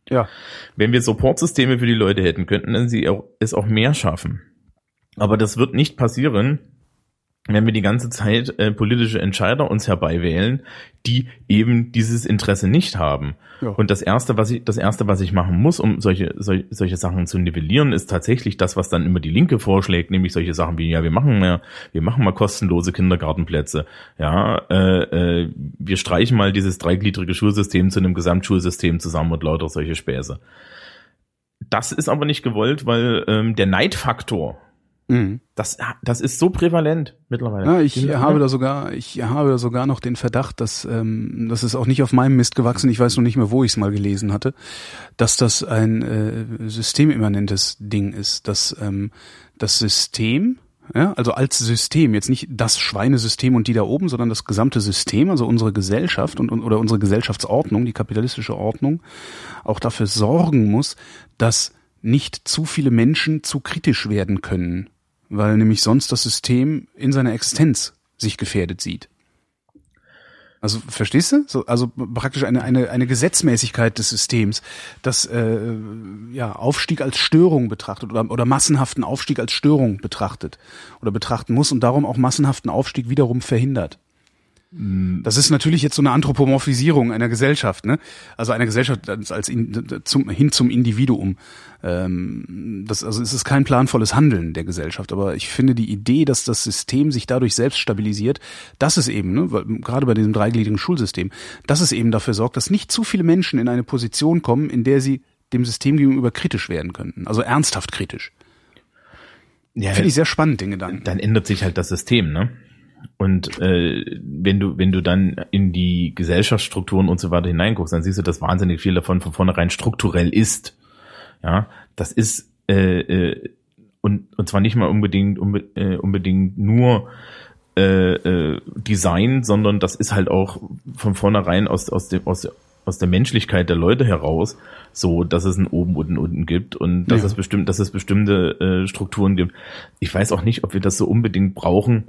Ja. Wenn wir Supportsysteme für die Leute hätten, könnten sie es auch mehr schaffen. Aber das wird nicht passieren, wenn wir die ganze Zeit äh, politische Entscheider uns herbeiwählen, die eben dieses Interesse nicht haben. Ja. Und das erste, was ich, das erste, was ich machen muss, um solche, solche, solche Sachen zu nivellieren, ist tatsächlich das, was dann immer die Linke vorschlägt, nämlich solche Sachen wie, ja, wir machen mehr, wir machen mal kostenlose Kindergartenplätze, ja, äh, äh, wir streichen mal dieses dreigliedrige Schulsystem zu einem Gesamtschulsystem zusammen und lauter solche Späße. Das ist aber nicht gewollt, weil ähm, der Neidfaktor, Mhm. das, das ist so prävalent mittlerweile. Ja, ich Die- habe da sogar, ich habe da sogar noch den Verdacht, dass ähm, das ist auch nicht auf meinem Mist gewachsen. Ich weiß noch nicht mehr, wo ich es mal gelesen hatte, dass das ein äh, systemimmanentes Ding ist, dass ähm, das System, ja, also als System, jetzt nicht das Schweinesystem und die da oben, sondern das gesamte System, also unsere Gesellschaft und, und oder unsere Gesellschaftsordnung, die kapitalistische Ordnung, auch dafür sorgen muss, dass nicht zu viele Menschen zu kritisch werden können, weil nämlich sonst das System in seiner Existenz sich gefährdet sieht. Also verstehst du? So, also praktisch eine, eine, eine Gesetzmäßigkeit des Systems, das äh, ja, Aufstieg als Störung betrachtet oder, oder massenhaften Aufstieg als Störung betrachtet oder betrachten muss und darum auch massenhaften Aufstieg wiederum verhindert. Das ist natürlich jetzt so eine Anthropomorphisierung einer Gesellschaft, ne? Also einer Gesellschaft als, als in, zum, hin zum Individuum. Ähm, das, also es ist kein planvolles Handeln der Gesellschaft, aber ich finde die Idee, dass das System sich dadurch selbst stabilisiert, das ist eben, ne, weil, gerade bei diesem dreigliedrigen Schulsystem, dass es eben dafür sorgt, dass nicht zu viele Menschen in eine Position kommen, in der sie dem System gegenüber kritisch werden könnten, also ernsthaft kritisch. ja, Finde ich sehr spannend, den Gedanken. dann ändert sich halt das System, ne? Und äh, wenn du wenn du dann in die Gesellschaftsstrukturen und so weiter hineinguckst, dann siehst du, dass wahnsinnig viel davon von vornherein strukturell ist. Ja, das ist äh, äh, und und zwar nicht mal unbedingt unbe äh, unbedingt nur äh, äh, Design, sondern das ist halt auch von vornherein aus aus dem aus der aus der Menschlichkeit der Leute heraus, so dass es ein oben und ein unten gibt und dass Ja. es bestimmt, dass es bestimmte äh, Strukturen gibt. Ich weiß auch nicht, ob wir das so unbedingt brauchen,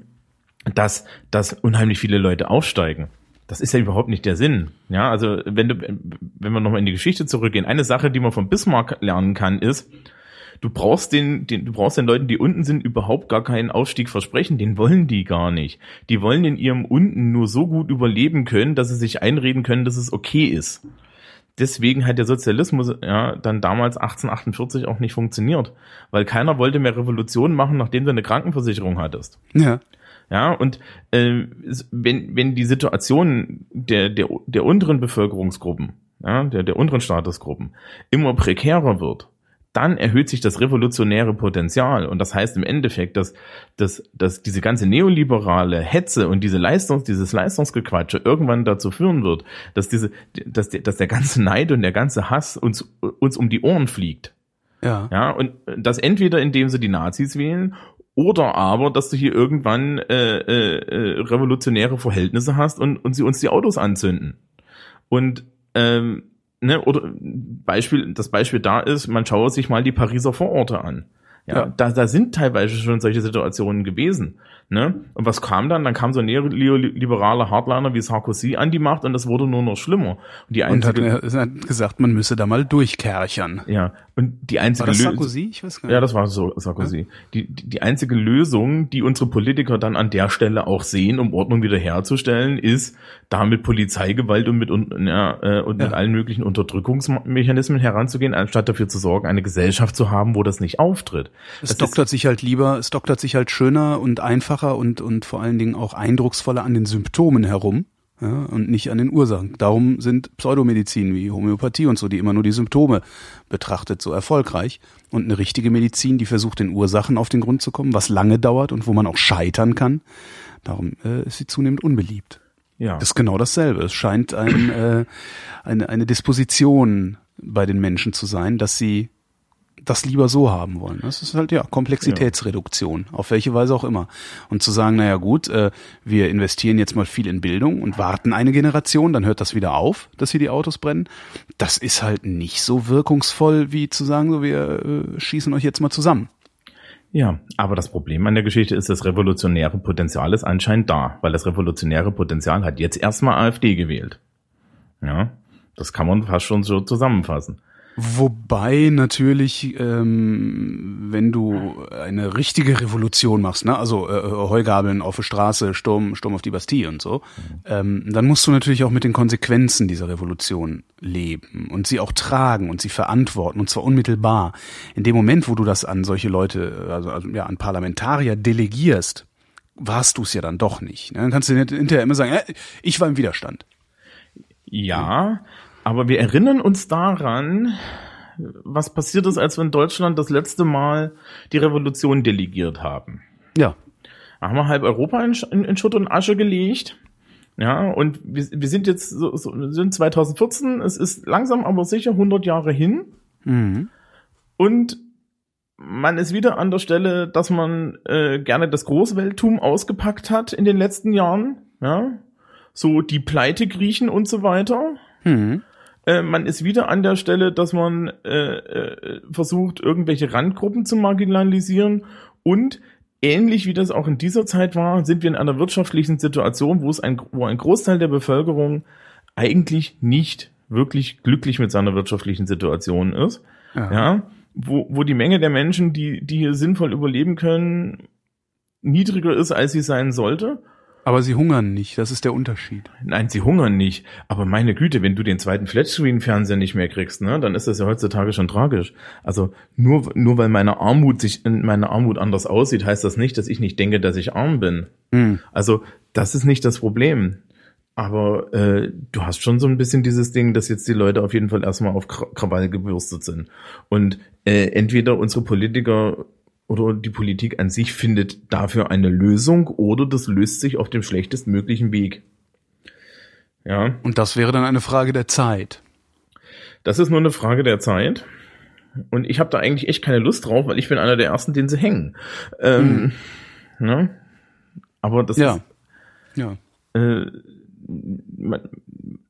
dass, dass unheimlich viele Leute aufsteigen. Das ist ja überhaupt nicht der Sinn. Ja, also wenn du, wenn wir nochmal in die Geschichte zurückgehen, eine Sache, die man von Bismarck lernen kann, ist, du brauchst den, den, du brauchst den Leuten, die unten sind, überhaupt gar keinen Aufstieg versprechen. Den wollen die gar nicht. Die wollen in ihrem unten nur so gut überleben können, dass sie sich einreden können, dass es okay ist. Deswegen hat der Sozialismus ja dann damals 1848 auch nicht funktioniert, weil keiner wollte mehr Revolution machen, nachdem du eine Krankenversicherung hattest. Ja. Ja, und äh, wenn, wenn die Situation der, der, der unteren Bevölkerungsgruppen, ja, der, der unteren Statusgruppen immer prekärer wird, dann erhöht sich das revolutionäre Potenzial. Und das heißt im Endeffekt, dass, dass, dass diese ganze neoliberale Hetze und diese Leistungs, dieses Leistungsgequatsche irgendwann dazu führen wird, dass diese, dass der, dass der ganze Neid und der ganze Hass uns, uns um die Ohren fliegt. Ja. Ja, und das entweder indem sie die Nazis wählen oder aber, dass du hier irgendwann äh, äh, äh, revolutionäre Verhältnisse hast und, und sie uns die Autos anzünden. Und ähm, ne, oder Beispiel, das Beispiel da ist, man schaue sich mal die Pariser Vororte an. Ja, Ja. Da, da sind teilweise schon solche Situationen gewesen. Ne? Und was kam dann? Dann kam so ein neoliberaler Hardliner wie Sarkozy an die Macht und das wurde nur noch schlimmer. Und die Und hat, einzige, hat gesagt, man müsse da mal durchkerchern. ja, und die einzige War das. Sarkozy? Ich weiß gar nicht. Ja, das war so Sarkozy. Die, die, die einzige Lösung, die unsere Politiker dann an der Stelle auch sehen, um Ordnung wiederherzustellen, ist, da mit Polizeigewalt und mit, un- ja, äh, und mit Ja. allen möglichen Unterdrückungsmechanismen heranzugehen, anstatt dafür zu sorgen, eine Gesellschaft zu haben, wo das nicht auftritt. Es Das doktert sich halt lieber, es doktert sich halt schöner und einfacher und, und vor allen Dingen auch eindrucksvoller an den Symptomen herum. Ja, und nicht an den Ursachen. Darum sind Pseudomedizin wie Homöopathie und so, die immer nur die Symptome betrachtet, so erfolgreich. Und eine richtige Medizin, die versucht, den Ursachen auf den Grund zu kommen, was lange dauert und wo man auch scheitern kann. Darum äh, ist sie zunehmend unbeliebt. ja. Das ist genau dasselbe. Es scheint ein, äh, eine, eine Disposition bei den Menschen zu sein, dass sie das lieber so haben wollen. Das ist halt ja Komplexitätsreduktion, auf welche Weise auch immer. Und zu sagen, naja gut, äh, wir investieren jetzt mal viel in Bildung und warten eine Generation, dann hört das wieder auf, dass hier die Autos brennen. Das ist halt nicht so wirkungsvoll, wie zu sagen, so wir äh, schießen euch jetzt mal zusammen. Ja, aber das Problem an der Geschichte ist, das revolutionäre Potenzial ist anscheinend da, weil das revolutionäre Potenzial hat jetzt erstmal AfD gewählt. Ja, das kann man fast schon so zusammenfassen. Wobei natürlich, ähm, wenn du eine richtige Revolution machst, ne, also äh, Heugabeln auf der Straße, Sturm, Sturm auf die Bastille und so, ähm, dann musst du natürlich auch mit den Konsequenzen dieser Revolution leben und sie auch tragen und sie verantworten und zwar unmittelbar. In dem Moment, wo du das an solche Leute, also, also ja, an Parlamentarier delegierst, warst du es ja dann doch nicht. Ne? Dann kannst du hinterher immer sagen, äh, ich war im Widerstand. Ja, aber wir erinnern uns daran, was passiert ist, als wir in Deutschland das letzte Mal die Revolution delegiert haben. Ja. Da haben wir halb Europa in, in, Schutt und Asche gelegt. Ja, und wir, wir sind jetzt so, so, sind 2014, es ist langsam aber sicher 100 Jahre hin. Mhm. Und man ist wieder an der Stelle, dass man äh, gerne das Großwelttum ausgepackt hat in den letzten Jahren. Ja, so die Pleite Griechen und so weiter. Mhm. Äh, man ist wieder an der Stelle, dass man äh, äh, versucht, irgendwelche Randgruppen zu marginalisieren und ähnlich wie das auch in dieser Zeit war, sind wir in einer wirtschaftlichen Situation, wo es ein, wo ein Großteil der Bevölkerung eigentlich nicht wirklich glücklich mit seiner wirtschaftlichen Situation ist. Ja. Ja, wo, wo die Menge der Menschen, die, die hier sinnvoll überleben können, niedriger ist, als sie sein sollte. Aber sie hungern nicht, das ist der Unterschied. Nein, sie hungern nicht. Aber meine Güte, wenn du den zweiten Flatscreen-Fernseher nicht mehr kriegst, ne, dann ist das ja heutzutage schon tragisch. Also nur, nur weil meine Armut sich, meine Armut anders aussieht, heißt das nicht, dass ich nicht denke, dass ich arm bin. Mhm. Also das ist nicht das Problem. Aber äh, du hast schon so ein bisschen dieses Ding, dass jetzt die Leute auf jeden Fall erstmal auf Kra- Krawall gebürstet sind. Und äh, entweder unsere Politiker oder die Politik an sich findet dafür eine Lösung oder das löst sich auf dem schlechtestmöglichen Weg. Ja, Und das wäre dann eine Frage der Zeit. das ist nur eine Frage der Zeit. Und ich habe da eigentlich echt keine Lust drauf, weil ich bin einer der Ersten, den sie hängen. Ähm, ne? Aber das Ja. ist, Ja. äh, man-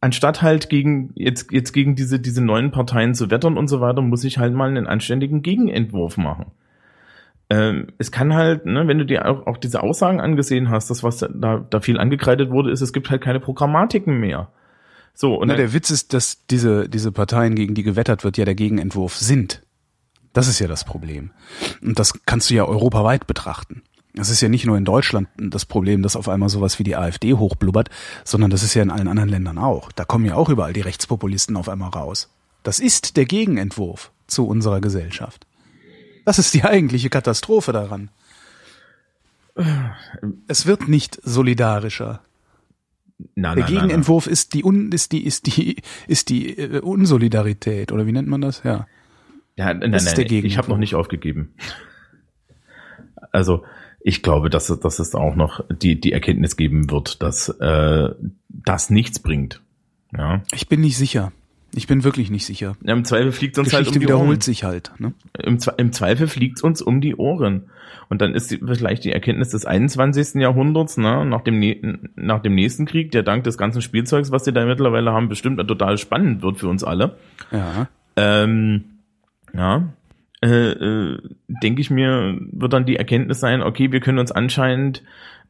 anstatt halt gegen jetzt jetzt gegen diese diese neuen Parteien zu wettern und so weiter, muss ich halt mal einen anständigen Gegenentwurf machen. Ähm, es kann halt, ne, wenn du dir auch, auch diese Aussagen angesehen hast, das was da da viel angekreidet wurde, ist, es gibt halt keine Programmatiken mehr. So und Na, der Witz ist, dass diese, diese Parteien, gegen die gewettert wird, ja der Gegenentwurf sind. Das ist ja das Problem. Und das kannst du ja europaweit betrachten. Das ist ja nicht nur in Deutschland das Problem, dass auf einmal sowas wie die AfD hochblubbert, sondern das ist ja in allen anderen Ländern auch. Da kommen ja auch überall die Rechtspopulisten auf einmal raus. Das ist der Gegenentwurf zu unserer Gesellschaft. Das ist die eigentliche Katastrophe daran. Es wird nicht solidarischer. Na, Der na. Gegenentwurf ist die un, ist die ist die ist die äh, Unsolidarität oder wie nennt man das? Ja. Ja, nein, Das nein, ich habe noch nicht aufgegeben. Also ich glaube, dass, es- dass es auch noch die, die Erkenntnis geben wird, dass äh, das nichts bringt. Ja. Ich bin nicht sicher. Ich bin wirklich nicht sicher. Ja, Im Zweifel fliegt uns halt Geschichte um die wiederholt Ohren. sich halt. Ne? Im, Zwe- Im Zweifel fliegt uns um die Ohren. Und dann ist die, vielleicht die Erkenntnis des 21. Jahrhunderts, ne, nach dem, nach dem nächsten Krieg, der dank des ganzen Spielzeugs, was die da mittlerweile haben, bestimmt total spannend wird für uns alle. Ja. Ähm, ja, äh, äh, denke ich mir, wird dann die Erkenntnis sein, okay, wir können uns anscheinend,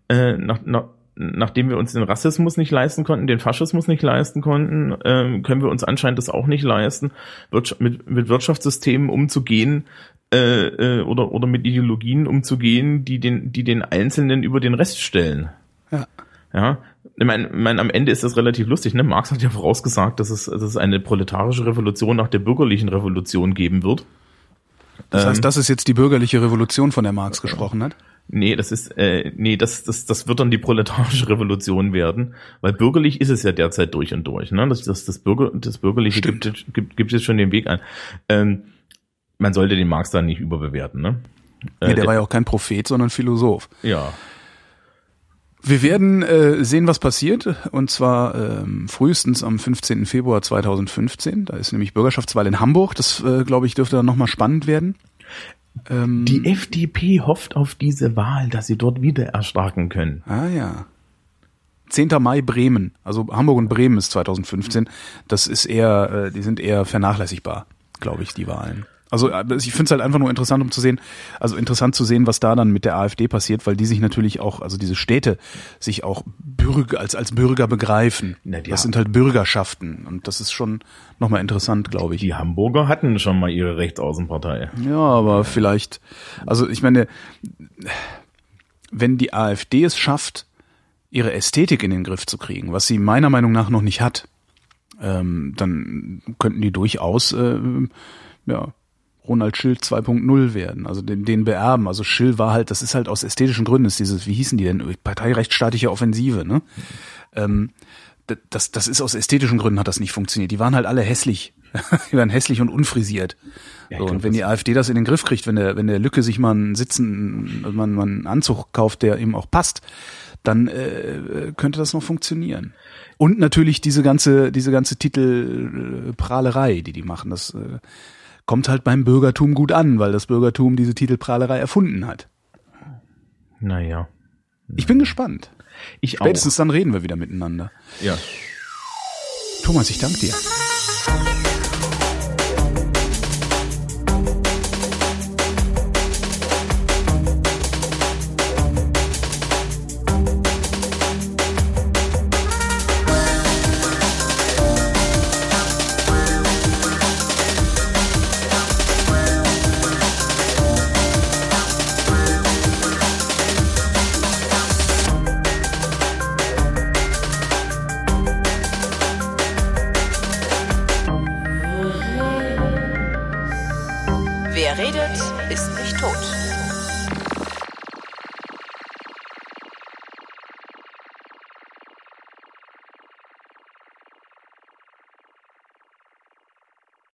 äh, nach, nach, nachdem wir uns den Rassismus nicht leisten konnten, den Faschismus nicht leisten konnten, ähm, können wir uns anscheinend das auch nicht leisten, Wirtschaft, mit, mit Wirtschaftssystemen umzugehen, äh, äh, oder, oder mit Ideologien umzugehen, die den, die den Einzelnen über den Rest stellen. Ja. Ja, ich meine, ich meine, am Ende ist das relativ lustig. Ne? Marx hat ja vorausgesagt, dass es, dass es eine proletarische Revolution nach der bürgerlichen Revolution geben wird. Das Ähm. heißt, das ist jetzt die bürgerliche Revolution, von der Marx gesprochen hat. Nee, das ist, äh, nee, das, das, das wird dann die proletarische Revolution werden, weil bürgerlich ist es ja derzeit durch und durch. Ne? Das, das, das, Bürger, das Bürgerliche Stimmt. gibt, gibt, gibt jetzt schon den Weg an. Ähm, man sollte den Marx dann nicht überbewerten. Ne? Äh, Nee, der war ja auch kein Prophet, sondern Philosoph. ja, Wir werden äh, sehen, was passiert. Und zwar ähm, frühestens am 15. Februar 2015. Da ist nämlich Bürgerschaftswahl in Hamburg. Das, äh, glaube ich, dürfte dann nochmal spannend werden. Ähm, die FDP hofft auf diese Wahl, dass sie dort wieder erstarken können. Ah ja. 10. Mai Bremen. Also Hamburg und Bremen ist 2015. Das ist eher, äh, die sind eher vernachlässigbar, glaube ich, die Wahlen. Also äh, ich finde es halt einfach nur interessant, um zu sehen, also interessant zu sehen, was da dann mit der AfD passiert, weil die sich natürlich auch, also diese Städte sich auch Bürger, als, als Bürger begreifen. Na, das haben- sind halt Bürgerschaften und das ist schon nochmal interessant, glaube ich. Die Hamburger hatten schon mal ihre Rechtsaußenpartei. Ja, aber vielleicht, also ich meine, wenn die AfD es schafft, ihre Ästhetik in den Griff zu kriegen, was sie meiner Meinung nach noch nicht hat, ähm, dann könnten die durchaus, äh, ja, Ronald Schill 2.0 werden, also den, den beerben. Also Schill war halt, das ist halt aus ästhetischen Gründen, ist dieses, wie hießen die denn, parteirechtsstaatliche Offensive, ne? Ähm, das, das ist aus ästhetischen Gründen hat das nicht funktioniert. Die waren halt alle hässlich. die waren hässlich und unfrisiert. Ja, so, und wenn die AfD das in den Griff kriegt, wenn der, wenn der Lücke sich mal einen Sitzen, man, man einen Anzug kauft, der ihm auch passt, dann äh, könnte das noch funktionieren. Und natürlich diese ganze, diese ganze Titelprahlerei, die die machen, das äh, kommt halt beim Bürgertum gut an, weil das Bürgertum diese Titelprahlerei erfunden hat. Naja. Ich bin gespannt. Ich auch. Spätestens dann reden wir wieder miteinander. Ja. Thomas, ich danke dir.